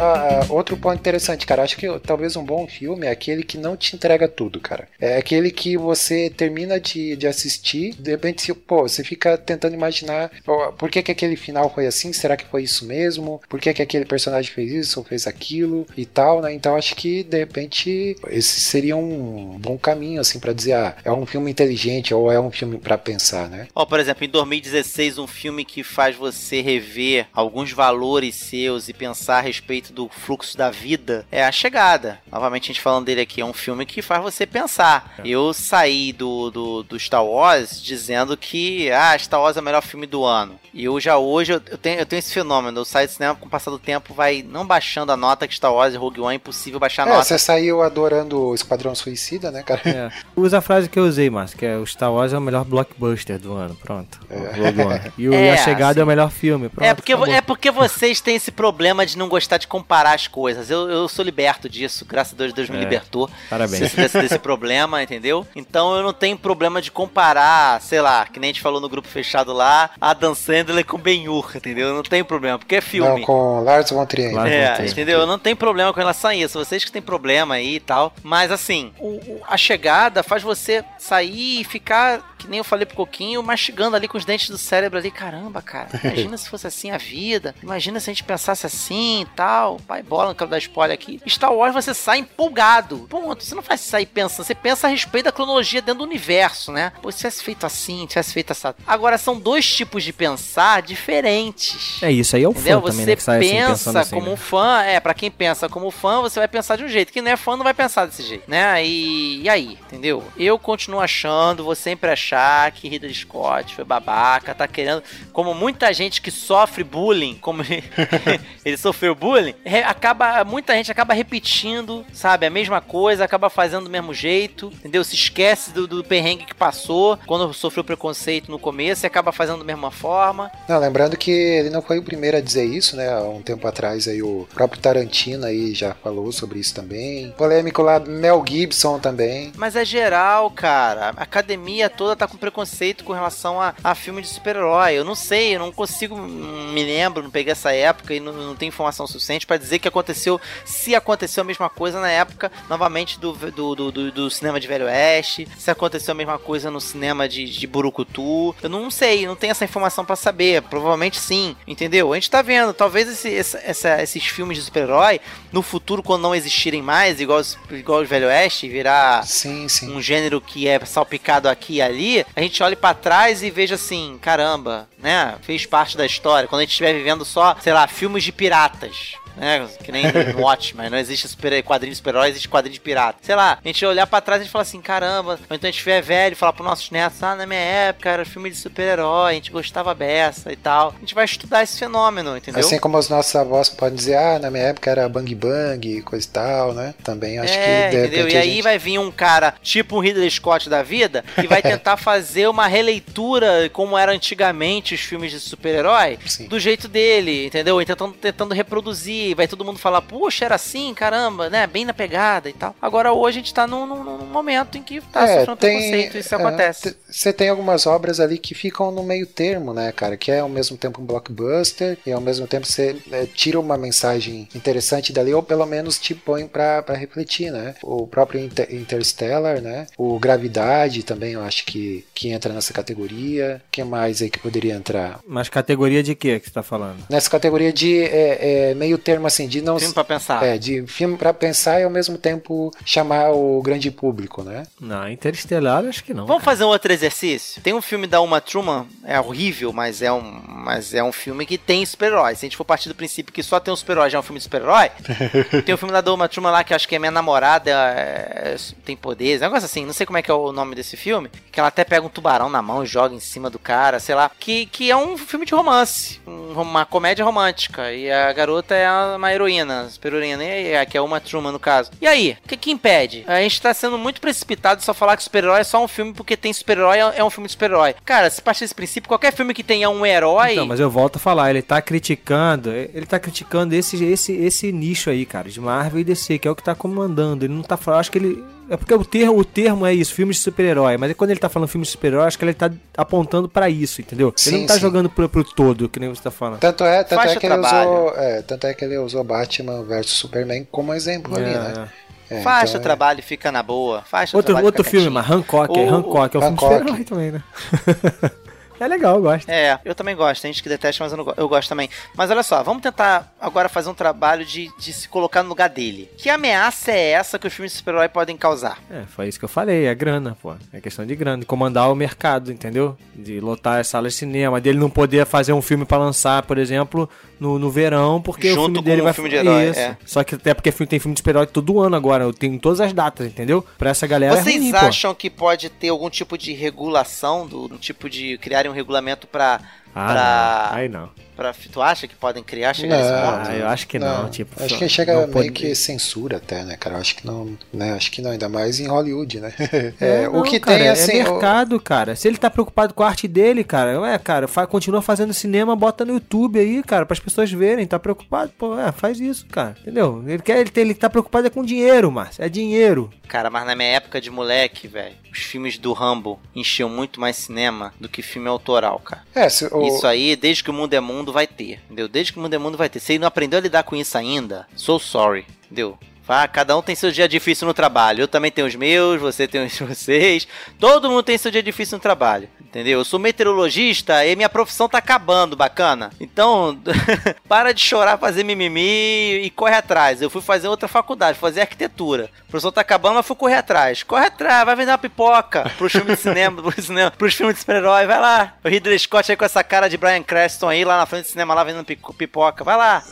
outro ponto interessante, cara. Acho que talvez um bom filme é aquele que não te entrega tudo, cara. É aquele que você termina de, de assistir, de repente, se- pô, você fica tentando imaginar ó, por que, que aquele final foi assim, será que foi isso mesmo? Por que, que aquele personagem fez isso ou fez aquilo e tal, né? Então acho que de repente esse seria um bom caminho, assim, pra dizer, ah, é um filme inteligente ou é um filme pra pensar, né? Ó, por exemplo, em 2016, um filme que faz você rever alguns valores seus e pensar a respeito do fluxo da vida é A Chegada. Novamente, a gente falando dele aqui, é um filme que faz você pensar. Eu saí do, do, do Star Wars dizendo que, ah, Star Wars é o melhor filme do ano. E eu já hoje, eu eu tenho, eu tenho esse fenômeno, eu saio do cinema, com o passar do tempo, vai não baixando a nota que Star Wars e Rogue One é impossível baixar a É, nota. você saiu adorando o Esquadrão Suicida, né, cara? É. Usa a frase que eu usei, Márcio, que é o Star Wars é o melhor blockbuster do ano, pronto. O Rogue One. E, o, e É, a chegada assim. é o melhor filme, pronto. É porque, acabou. é porque vocês têm esse problema de não gostar de comparar as coisas. Eu, eu sou liberto disso, graças a Deus, Deus me É, libertou Parabéns. desse, desse, desse problema, entendeu? Então eu não tenho problema de comparar, sei lá, que nem a gente falou no grupo fechado lá, Adam Sandler com Ben-Hur, entendeu? Eu não tenho problema, porque é filme. Não, com Lars von Trier. Lars von É, Trier. entendeu? Eu não tenho problema com relação a isso. Vocês que têm problema aí e tal. Mas assim, o- o- a chegada faz você sair e ficar, que nem eu falei pro Coquinho, mastigando ali com os dentes do cérebro ali. Caramba, cara. Imagina se fosse assim a vida. Imagina se a gente pensasse assim e tal. Pai bola, não quero dar spoiler aqui. Star Wars você sai empolgado. Ponto. Você não faz sair pensando. Você pensa a respeito da cronologia dentro do universo, né? Pô, se tivesse feito assim, tivesse feito essa. Agora, são dois tipos de pensar diferentes. É isso aí, é o fã Entendeu? também, Você né? Que sai assim, pensa pensando assim. como né? um fã, é, pra quem pensa como fã, você vai pensar de um jeito. Quem não é fã não vai pensar desse jeito, né? E, e aí, entendeu? Eu continuo achando, vou sempre achar que Ridley Scott foi babaca, tá querendo, como muita gente que sofre bullying, como ele, ele sofreu bullying, acaba, muita gente acaba repetindo, sabe, a mesma coisa, acaba fazendo do mesmo jeito, entendeu? Se esquece do, do perrengue que passou, quando sofreu preconceito no começo e acaba fazendo da mesma forma. Não, lembrando que ele não foi o primeiro a dizer isso, né? Há um tempo atrás aí o próprio Tarantino aí já falou sobre isso também. Polêmico lá, Mel Gibson também. Mas é geral, cara. A academia toda tá com preconceito com relação a, a filme de super-herói. Eu não sei, eu não consigo, não me lembro, não peguei essa época e não, não tenho informação suficiente pra dizer que aconteceu, se aconteceu a mesma coisa na época, novamente, do, do, do, do, do cinema de Velho Oeste, se aconteceu a mesma coisa no cinema de, de Burucutu. Eu não sei, não tenho essa informação pra saber. Provavelmente sim, entendeu? A gente tá vendo, talvez esse, esse- essa- esses filmes de super-herói, no futuro, quando não existirem mais, igual, igual os Velho Oeste, virar Sim, sim. um gênero que é salpicado aqui e ali, a gente olha pra trás e veja assim, caramba, né? Fez parte da história. Quando a gente estiver vivendo só, sei lá, filmes de piratas. Né? Que nem Watchmen, não existe super, quadrinho de super-herói, existe quadrinho de pirata. Sei lá, a gente olhar pra trás e a gente fala assim, caramba, ou então a gente estiver velho e falar pros nossos netos, ah, na minha época era filme de super-herói, a gente gostava beça e tal. A gente vai estudar esse fenômeno, entendeu? Assim como os nossos avós podem dizer, ah, na minha época era bang bang, coisa e tal, né? Também acho é, que de entendeu? E aí gente- vai vir um cara, tipo um Ridley Scott da vida, que vai tentar fazer uma releitura como era antigamente os filmes de super-herói, do jeito dele, entendeu? E tentando, tentando reproduzir, vai todo mundo falar, puxa, era assim, caramba, né? Bem na pegada e tal. Agora hoje a gente tá num, num- num momento em que tá É, sofrendo preconceito, isso é, acontece. Você tem algumas obras ali que ficam no meio termo, né, cara? Que é ao mesmo tempo um blockbuster e ao mesmo tempo você é, tira uma mensagem interessante dali, ou pelo menos te põe pra, pra refletir, né? O próprio Inter- Interstellar, né? O Gravidade também eu acho que, que entra nessa categoria. O que mais aí que poderia entrar? Mas categoria de quê que você tá falando? Nessa categoria de é, é, meio termo, assim, de não. Filme pra pensar. É, de filme pra pensar e ao mesmo tempo chamar o grande público, né? Não, Interestelar acho que não. Vamos cara. fazer um outro exercício? Tem um filme da Uma Truman, é horrível, mas é um, mas é um filme que tem super-herói. Se a gente for partir do princípio que só tem um super-herói, já é um filme de super-herói. tem um filme da Uma Truman lá que eu acho que é Minha Namorada é, tem poderes, um negócio assim, não sei como é que é o nome desse filme, que ela até pega um tubarão na mão e joga em cima do cara, sei lá, que, que é um filme de romance, um- uma comédia romântica, e a garota é uma heroína, super heroína, e é, que é uma Truman no caso. E aí, o que que impede? A gente tá sendo muito precipitado só falar que super-herói é só um filme porque tem super-herói, é é um filme de super-herói. Cara, se partir desse princípio, qualquer filme que tenha um herói... Então, mas eu volto a falar, ele tá criticando, ele tá criticando esse, esse, esse nicho aí, cara, de Marvel e DC, que é o que tá comandando. Ele não tá falando, acho que ele. É porque o termo, o termo é isso, filmes de super-herói. Mas quando ele tá falando filme de super-herói, acho que ele tá apontando pra isso, entendeu? ele Sim, não tá sim. jogando pro, pro todo, que nem você tá falando. Tanto é, tanto Faixa é que ele trabalho. usou, é, tanto é que ele usou Batman versus Superman como exemplo ali, É, né? É, Faixa então o é- trabalho e fica na boa. O Outro, trabalho outro filme, mas Hancock, é O- Hancock, é um filme de Hancock. também, né? é legal, eu gosto. É, eu também gosto. Tem gente que detesta, mas eu, não eu gosto também. Mas olha só, vamos tentar agora fazer um trabalho de, de se colocar no lugar dele. Que ameaça é essa que os filmes de super-herói podem causar? É, foi isso que eu falei, é grana, pô. É questão de grana, de comandar o mercado, entendeu? De lotar as salas de cinema, dele não poder fazer um filme pra lançar, por exemplo, no, no verão, porque o Junto filme com dele um vai filme de herói, Isso. é. Só que até porque filme- tem filme de super-herói todo ano agora, tem em todas as datas, entendeu? Pra essa galera Vocês é ruim, pô. acham que pode ter algum tipo de regulação, do, do tipo de criarem um regulamento pra. Ah, pra, não. Aí não. Pra. Tu acha que podem criar? Chegar nesse Não. ponto? Ah, eu acho que não, tipo. Acho só- que chega não meio pode- que censura até, né, cara? Eu Acho que não, né? Acho que não, ainda mais em Hollywood, né? É, É, não, o que cara, tem assim, é o- mercado, cara. Se ele tá preocupado com a arte dele, cara, ué, cara, fa- continua fazendo cinema, bota no YouTube aí, cara, para as pessoas verem. Tá preocupado, pô, é, faz isso, cara. Entendeu? Ele quer, ele, tem- ele tá preocupado é com dinheiro, Márcio. É dinheiro. Cara, mas na minha época de moleque, velho, os filmes do Rambo enchiam muito mais cinema do que filme autoral, cara. é, se o- Isso aí, desde que o mundo é mundo, vai ter. Entendeu? Desde que o mundo é mundo, vai ter. Se ele não aprendeu a lidar com isso ainda, sou sorry. Entendeu? Vá, cada um tem seu dia difícil no trabalho. Eu também tenho os meus, você tem os de vocês. Todo mundo tem seu dia difícil no trabalho. Entendeu? Eu sou meteorologista e minha profissão tá acabando, bacana. Então, para de chorar, fazer mimimi e corre atrás. Eu fui fazer outra faculdade, fazer arquitetura. O professor tá acabando, mas fui correr atrás. Corre atrás, vai vender uma pipoca pros filmes de cinema, pros, cinema, pros filmes de super-herói. Vai lá. O Ridley Scott aí com essa cara de Brian Cranston aí lá na frente do cinema, lá vendendo pipoca. Vai lá.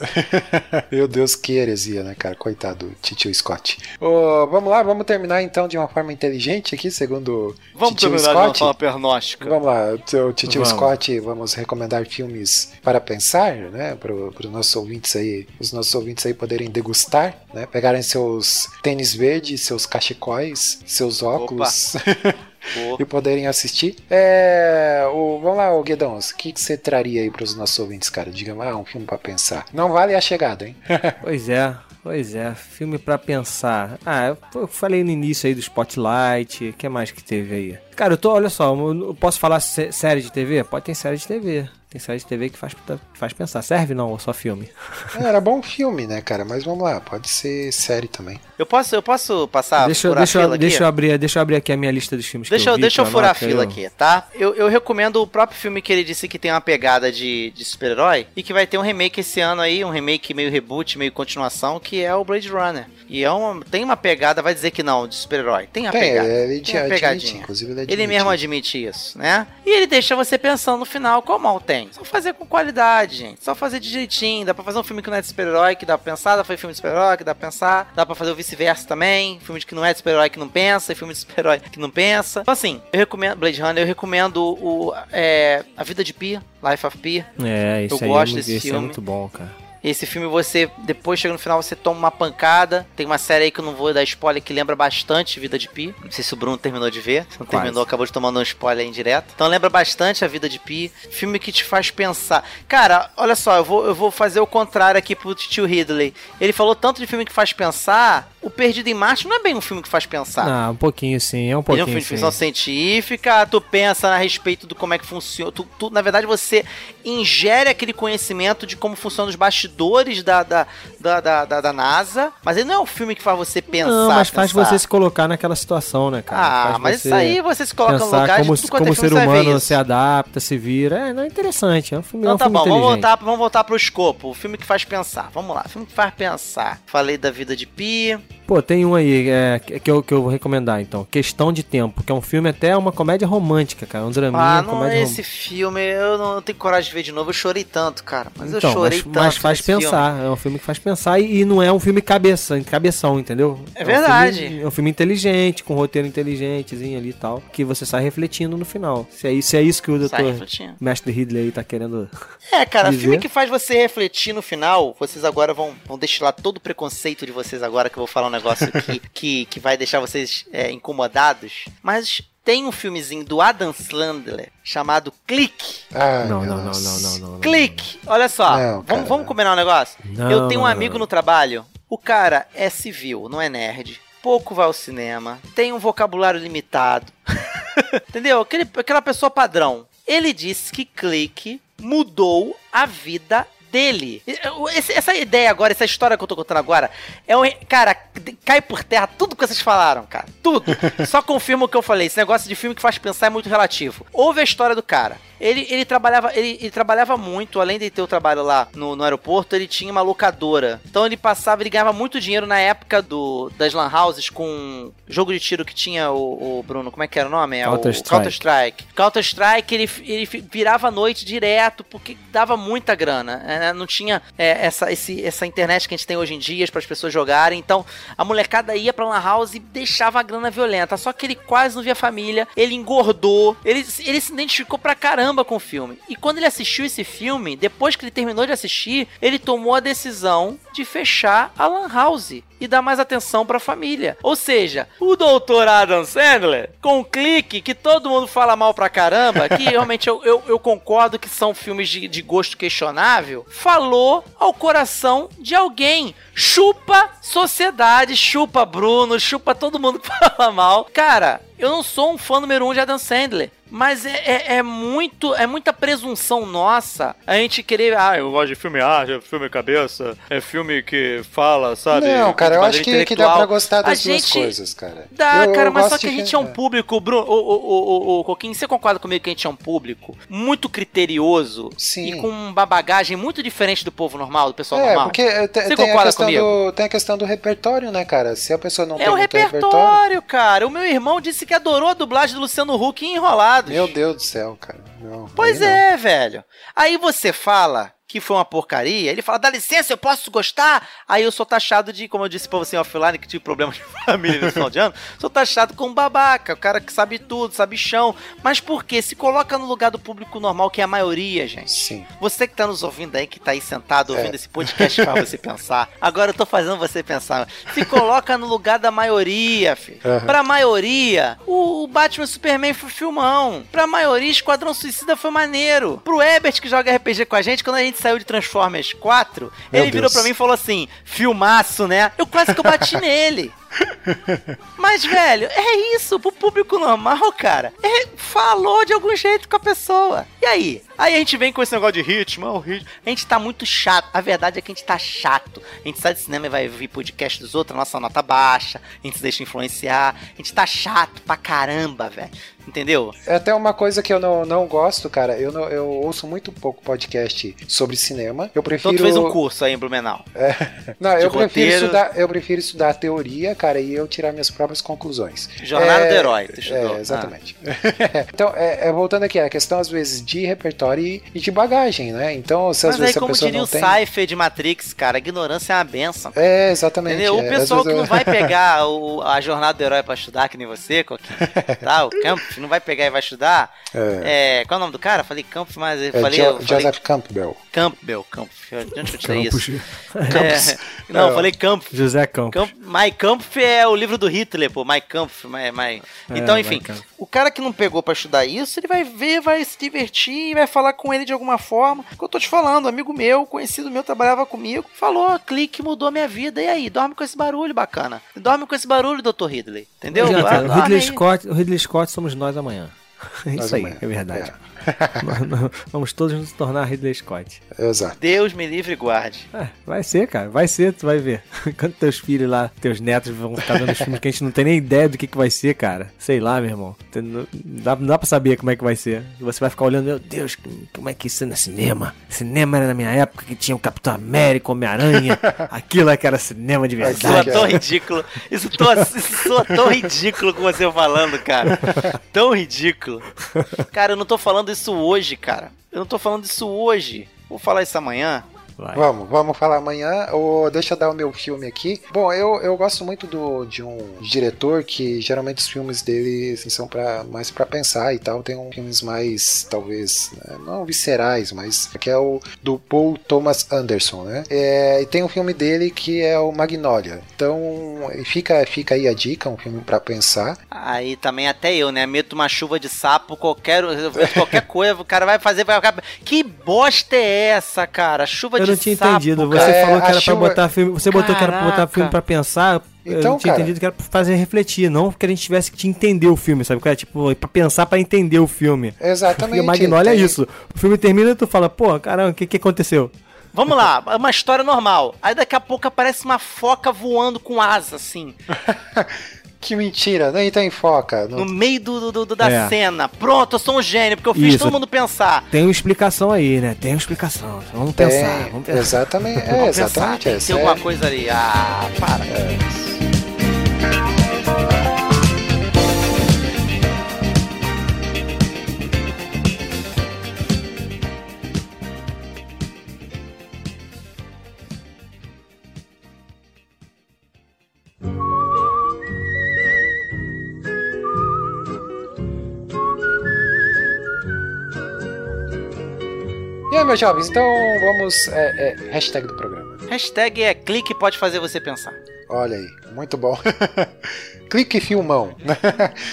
Meu Deus, que heresia, né, cara? Coitado do Titio Scott. Ô, vamos lá, vamos terminar então de uma forma inteligente aqui, segundo Vamos Titio terminar de uma Scott. forma pernóstica. Vamos lá, o Titio. Scott, vamos recomendar filmes para pensar, né? Para os nossos ouvintes aí, os nossos ouvintes aí poderem degustar, né? Pegarem seus tênis verdes, seus cachecóis, seus óculos e poderem assistir. É, o, vamos lá, o Guedão, o que, que você traria aí para os nossos ouvintes, cara? Diga, ah, um filme para pensar. Não vale a chegada, hein? Pois é. Pois é, filme pra pensar. Ah, eu- falei no início aí do Spotlight, o que mais que teve aí? Cara, eu tô, olha só, eu posso falar sé- série de TV? Pode ter série de TV. Tem série de TV que faz, que faz pensar. Serve não, ou só filme? É, Era bom filme, né, cara? Mas vamos lá, pode ser série também. Eu posso, eu posso passar deixa, eu- deixa, eu- deixa, eu abrir, deixa eu abrir aqui a minha lista dos filmes Deixa que eu vi. deixa eu furar a fila aqui, tá? Eu, eu recomendo o próprio filme que ele disse que tem uma pegada de, de super-herói e que vai ter um remake esse ano aí, um remake meio reboot, meio continuação, que é o Blade Runner. E é uma, tem uma pegada, vai dizer que não, de super-herói. Tem a Tem, pegada. ele tem admite, a pegadinha. inclusive ele Ele admite. mesmo admite isso, né? E ele deixa você pensando no final, qual mal tem? Só fazer com qualidade, gente. Só fazer de jeitinho. Dá pra fazer um filme que não é de super-herói, que dá pra pensar. Dá pra fazer filme de super-herói, que dá pra pensar. Dá pra fazer o vice-versa também. Filme de que não é de super-herói, que não pensa. E filme de super-herói, que não pensa. Então, assim, eu recomendo Blade Runner, eu recomendo o, é, A Vida de Pi, Life of Pi. É, esse Eu gosto é, desse esse é filme. muito bom, cara. Esse filme você, depois chega no final, você toma uma pancada. Tem uma série aí que eu não vou dar spoiler que lembra bastante Vida de Pi. Não sei se o Bruno terminou de ver. Se não Quase. terminou, acabou de tomar um spoiler indireto. Então lembra bastante a Vida de Pi. Filme que te faz pensar. Cara, olha só, eu vou, eu vou fazer o contrário aqui pro tio Ridley. Ele falou tanto de filme que faz pensar. O Perdido em Marte não é bem um filme que faz pensar. Ah, um pouquinho sim, é um Ele é pouquinho um filme de sim. ficção científica, tu pensa a respeito do como é que funciona. Tu, tu, na verdade, você ingere aquele conhecimento de como funcionam os bastidores da, da, da, da, da- da NASA, mas ele não é um filme que faz você pensar. Não, mas faz pensar. você se colocar naquela situação, né, cara? Ah, mas isso aí você se coloca no lugar como, de tudo quanto como é o ser humano se adapta, se vira. É, não é interessante. É um filme, é Então um tá filme bom, vamos voltar, vamos voltar pro escopo. O filme que faz pensar. Vamos lá, filme que faz pensar. Falei da vida de Pi. Pô, tem um aí é, que, eu, que eu vou recomendar, então. Questão de Tempo, que é um filme até uma comédia romântica, cara. Um draminha, Ah, não comédia é esse filme, eu não tenho coragem de ver de novo. Eu chorei tanto, cara. Mas Então, eu chorei mas, tanto. mas faz filme. pensar. É um filme que faz pensar e, e não é um filme cabeça, cabeção, entendeu? É um verdade. filme- É um filme inteligente, com um roteiro inteligentezinho ali e tal, que você sai refletindo no final. Se é, isso- se é isso que o doutor. Mestre Ridley aí tá querendo. É, cara, dizer. filme que faz você refletir no final, vocês agora vão, vão destilar todo o preconceito de vocês agora, que eu vou falar um negócio que, que, que vai deixar vocês é, incomodados. Mas tem um filmezinho do Adam Sandler chamado Clique. Ai, Não, não, não, não, não, não, não. Clique! Olha só, Não, vamos, vamos combinar um negócio? Não, eu tenho um amigo não. no trabalho, o cara é civil, não é nerd. Pouco vai ao cinema, tem um vocabulário limitado. Entendeu? Aquele, aquela pessoa padrão. Ele disse que clique mudou a vida dele. Esse- essa ideia agora, essa história que eu tô contando agora, é um. Cara, cai por terra tudo que vocês falaram, cara. Tudo. Só confirma o que eu falei. Esse negócio de filme que faz pensar é muito relativo. Houve a história do cara. Ele, ele, trabalhava, ele, ele trabalhava muito, além de ter o trabalho lá no, no aeroporto, ele tinha uma locadora. Então ele passava, ele ganhava muito dinheiro na época do, das lan houses com jogo de tiro que tinha o, o Bruno, como é que era o nome? É o Counter-Strike. Counter-Strike. Counter-Strike, ele, ele fi- virava à noite direto, porque dava muita grana. né? Não tinha é, essa, esse, essa internet que a gente tem hoje em dia para as pessoas jogarem. Então a molecada ia pra lan house e deixava a grana violenta. Só que ele quase não via família, ele engordou, ele, ele se identificou pra caramba com o filme. E quando ele assistiu esse filme, depois que ele terminou de assistir, ele tomou a decisão de fechar a lan house e dar mais atenção pra família. Ou seja, o doutor Adam Sandler, com um clique que todo mundo fala mal pra caramba, que realmente eu, eu, eu concordo que são filmes de, de gosto questionável, falou ao coração de alguém. Chupa sociedade, chupa Bruno, chupa todo mundo que fala mal. Cara, eu não sou um fã número um de Adam Sandler. Mas é, é, é muito, é muita presunção nossa a gente querer. Ah, eu gosto de filme arte, é filme cabeça, é filme que fala, sabe? Não, cara, de eu acho que, que dá pra gostar A das duas gente- coisas, cara. Dá, Eu- cara, eu mas só que a de gente é um público, Bruno, o, o, o, o, o Coquinho, você concorda comigo que a gente é um público muito criterioso Sim. e com uma bagagem muito diferente do povo normal, do pessoal É, normal? porque te- Você tem, a concorda questão comigo? do, tem a questão do repertório, né, cara? Se a pessoa não É o muito repertório, cara. O meu irmão disse que adorou a dublagem do Luciano Huck em Enrolados. Meu Deus do céu, cara. Não, Pois aí não. é, velho. Aí você fala que foi uma porcaria, ele fala, dá licença, eu posso gostar? Aí eu sou taxado de, como eu disse pra você offline, que tive problema de família no final de ano, sou taxado como babaca, o cara que sabe tudo, sabe chão. Mas por quê? Se coloca no lugar do público normal, que é a maioria, gente. Sim. Você que tá nos ouvindo aí, que tá aí sentado ouvindo É. esse podcast pra você pensar. Agora eu tô fazendo você pensar. Se coloca no lugar da maioria, filho. Aham. Pra maioria, o, Batman e Superman foi filmão. Pra maioria, Esquadrão Suicida foi maneiro. Pro Ebert que joga RPG com a gente, quando a gente saiu de Transformers 4, ele virou Deus. pra mim e falou assim: filmaço, né? Eu quase que eu bati nele. Mas, velho, é isso, pro público normal, cara. É, falou de algum jeito com a pessoa. E aí? Aí a gente vem com esse negócio de ritmo, o ritmo. A gente tá muito chato. A verdade é que a gente tá chato. A gente sai de cinema e vai ouvir podcast dos outros, a nossa nota baixa, a gente se deixa influenciar. A gente tá chato pra caramba, velho. Entendeu? É até uma coisa que eu não, não gosto, cara. Eu, não- eu ouço muito pouco podcast sobre cinema. Eu Então prefiro. tu fez um curso aí em Blumenau. Não, de eu prefiro, estudar, eu prefiro estudar teoria, cara, e eu tirar minhas próprias conclusões. Jornada É, do Herói, tu. É, exatamente. então, é, é, voltando aqui, a questão às vezes de repertório e, e de bagagem, né? Então, se às Mas vezes aí, a como pessoa diria não o tem. Cypher de Matrix, cara, a ignorância é uma benção. É, exatamente. Entendeu? é, O às pessoal que vezes não eu- vai pegar o- a jornada do herói pra estudar, que nem você, Coquinho, tá? O Campos não vai pegar e vai estudar. É. qual é o nome do cara? Falei Campos, mas eu É, falei, Jo- eu falei Joseph Campbell. Campbell, Campos. De onde que eu tirei Campos. isso? É, não, eu falei Campos. José Campos. Camp, My Kampf é o livro do Hitler, pô. My Kampf, my, my... Então, Mein enfim, o cara que não pegou pra estudar isso, ele vai ver, vai se divertir, vai falar com ele de alguma forma. O que eu tô te falando, amigo meu, conhecido meu, trabalhava comigo, falou, clique mudou minha vida. E aí, dorme com esse barulho, bacana. Dorme com esse barulho, Dr. Ridley. Entendeu? Não Ah, o Ridley. Scott, o Ridley Scott somos nós amanhã. É Nós isso aí, amanhã. é verdade. Nós Vamos todos nos tornar Ridley Scott. Exato. Deus me livre e guarde. É, vai ser, cara. Vai ser, tu vai ver. Quando teus filhos lá, teus netos vão ficar vendo os filmes que a gente não tem nem ideia do que, que vai ser, cara. Sei lá, meu irmão. Não dá, não dá pra saber como é que vai ser. Você vai ficar olhando, meu Deus, como é que isso é no cinema? Cinema era na minha época que tinha o Capitão América, Homem-Aranha. Aquilo é que era cinema de Soa verdade. tão ridículo. Isso, tô, isso soa tão ridículo com você falando, cara. Tão ridículo. Cara, eu não tô falando isso hoje, cara. Eu não tô falando isso hoje. Vou falar isso amanhã. Vai. Vamos, vamos falar amanhã. Ou deixa eu dar o meu filme aqui. Bom, eu, eu gosto muito do, de um diretor que geralmente os filmes dele assim, são pra, mais pra pensar e tal. Tem um filmes mais, talvez, né, não viscerais, mas que é o do Paul Thomas Anderson, né? É, e tem um filme dele que é o Magnolia. Então, fica, fica aí a dica, um filme pra pensar. Aí também até eu, né? Meto uma chuva de sapo, qualquer, qualquer coisa, o cara vai fazer, vai ficar. Que bosta é essa, cara? Chuva Eu não tinha sapo. entendido. Você. É, falou que era pra botar filme. Você botou que era pra botar Caraca. filme pra pensar. eu Então, não tinha cara- entendido que era pra fazer refletir, não que a gente tivesse que entender o filme, sabe? Cara, tipo, pra pensar pra entender o filme. Exatamente. Porque Magnolia é isso. O filme termina e tu fala, pô, caramba, o que, que aconteceu? Vamos lá, é uma história normal. Aí daqui a pouco aparece uma foca voando com asa, assim, Que mentira, nem tem foca. no meio do, do- do- da É. cena. Pronto, eu sou um gênio, porque eu fiz Isso. todo mundo pensar. Tem uma explicação aí, né? Tem uma explicação. Vamos Tem, pensar, vamos pensar. Exatamente, é, Vamos pensar, exatamente. tem essa ter é- alguma coisa ali. Ah, para. E meus jovens, então vamos. É, é, hashtag do programa. Hashtag é clique pode fazer você pensar. Olha aí, muito bom. Clique filmão.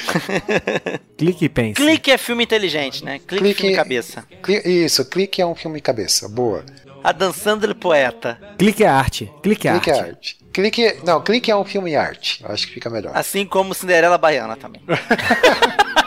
Clique e pense. Clique é filme inteligente, né? Clique, Clique- filme cabeça. Cli- Isso, clique é um filme cabeça. Boa. A Dançando Poeta. Clique é arte. Clique é Clique é arte. arte. Clique. Não, clique é um filme arte. Acho que fica melhor. Assim como Cinderela Baiana também.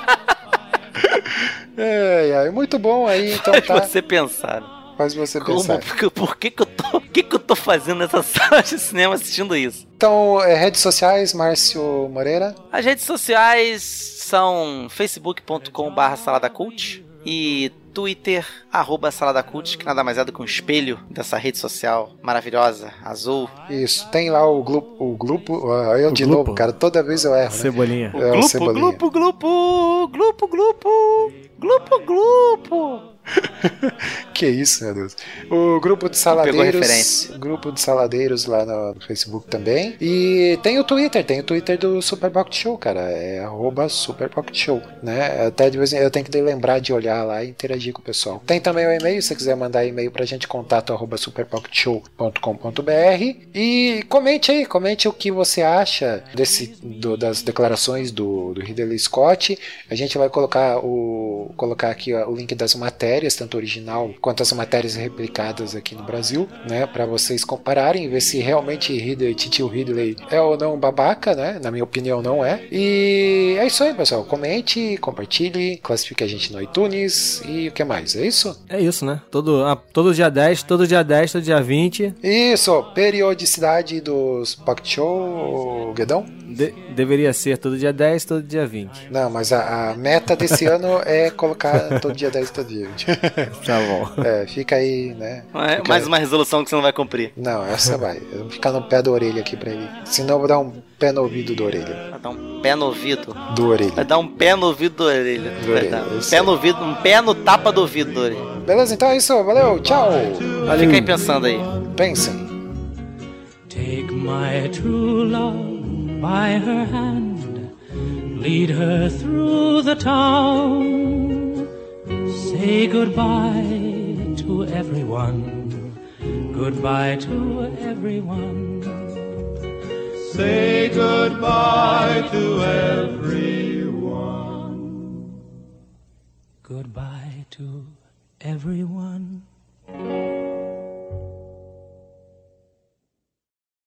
É, é, muito bom aí, então Faz tá. você pensar. Faz você Como? pensar. Por, por que, que eu tô. Que, que eu tô fazendo nessa sala de cinema assistindo isso? Então, é, redes sociais, Márcio Moreira. As redes sociais são facebook.com.br saladacult e Twitter, arroba saladacult, que nada mais é do que um espelho dessa rede social maravilhosa, azul. Isso, tem lá o grupo. O grupo. eu O de grupo? novo, cara, toda vez eu erro, né? Cebolinha. É, o Glupo, Cebolinha. glupo, glupo, glupo, glupo, glupo, glupo. Que isso, meu Deus. O grupo de saladeiros. Grupo de saladeiros lá no Facebook também. E tem o Twitter, tem o Twitter do Super Pocket Show, cara. É arroba Super Pocket Show, né? Até de vez em eu tenho que lembrar de olhar lá e interagir com o pessoal. Tem também o e-mail, se você quiser mandar e-mail pra gente, contato arroba superpocketshow.com.br e comente aí, comente o que você acha desse, do- das declarações do, do Ridley Scott. A gente vai colocar o, colocar aqui ó, o link das matérias, tanto original quanto as matérias replicadas aqui no Brasil, né? Para vocês compararem, ver se realmente Ridley, Titio Ridley é ou não babaca, né? Na minha opinião, não é. E é isso aí, pessoal. Comente, compartilhe, classifique a gente no iTunes e o que mais? É isso? É isso, né? Todo, ah, todo dia 10, todo dia 10, todo dia 20. Isso, periodicidade dos Pocket Show, Guedão? De- deveria ser todo dia 10, todo dia 20. Não, mas a, a meta desse ano é colocar todo dia 10, todo dia 20. Tá bom. É, fica aí, né? É Fica mais aí. uma resolução que você não vai cumprir. Não, essa vai. Eu vou ficar no pé da orelha aqui pra ele. Senão eu vou dar um pé no ouvido da orelha. Vai dar um pé no ouvido. Do Vai orelha. dar um pé no ouvido da orelha. Do Vai orelha, dar um pé aí. no ouvido, um pé no tapa do ouvido da orelha. Beleza, então é isso. Valeu, tchau. Fica aí pensando aí. Pensem. Take my true love by her hand, lead her through the town. Say goodbye to everyone, goodbye to everyone. Say goodbye to everyone. Goodbye to everyone.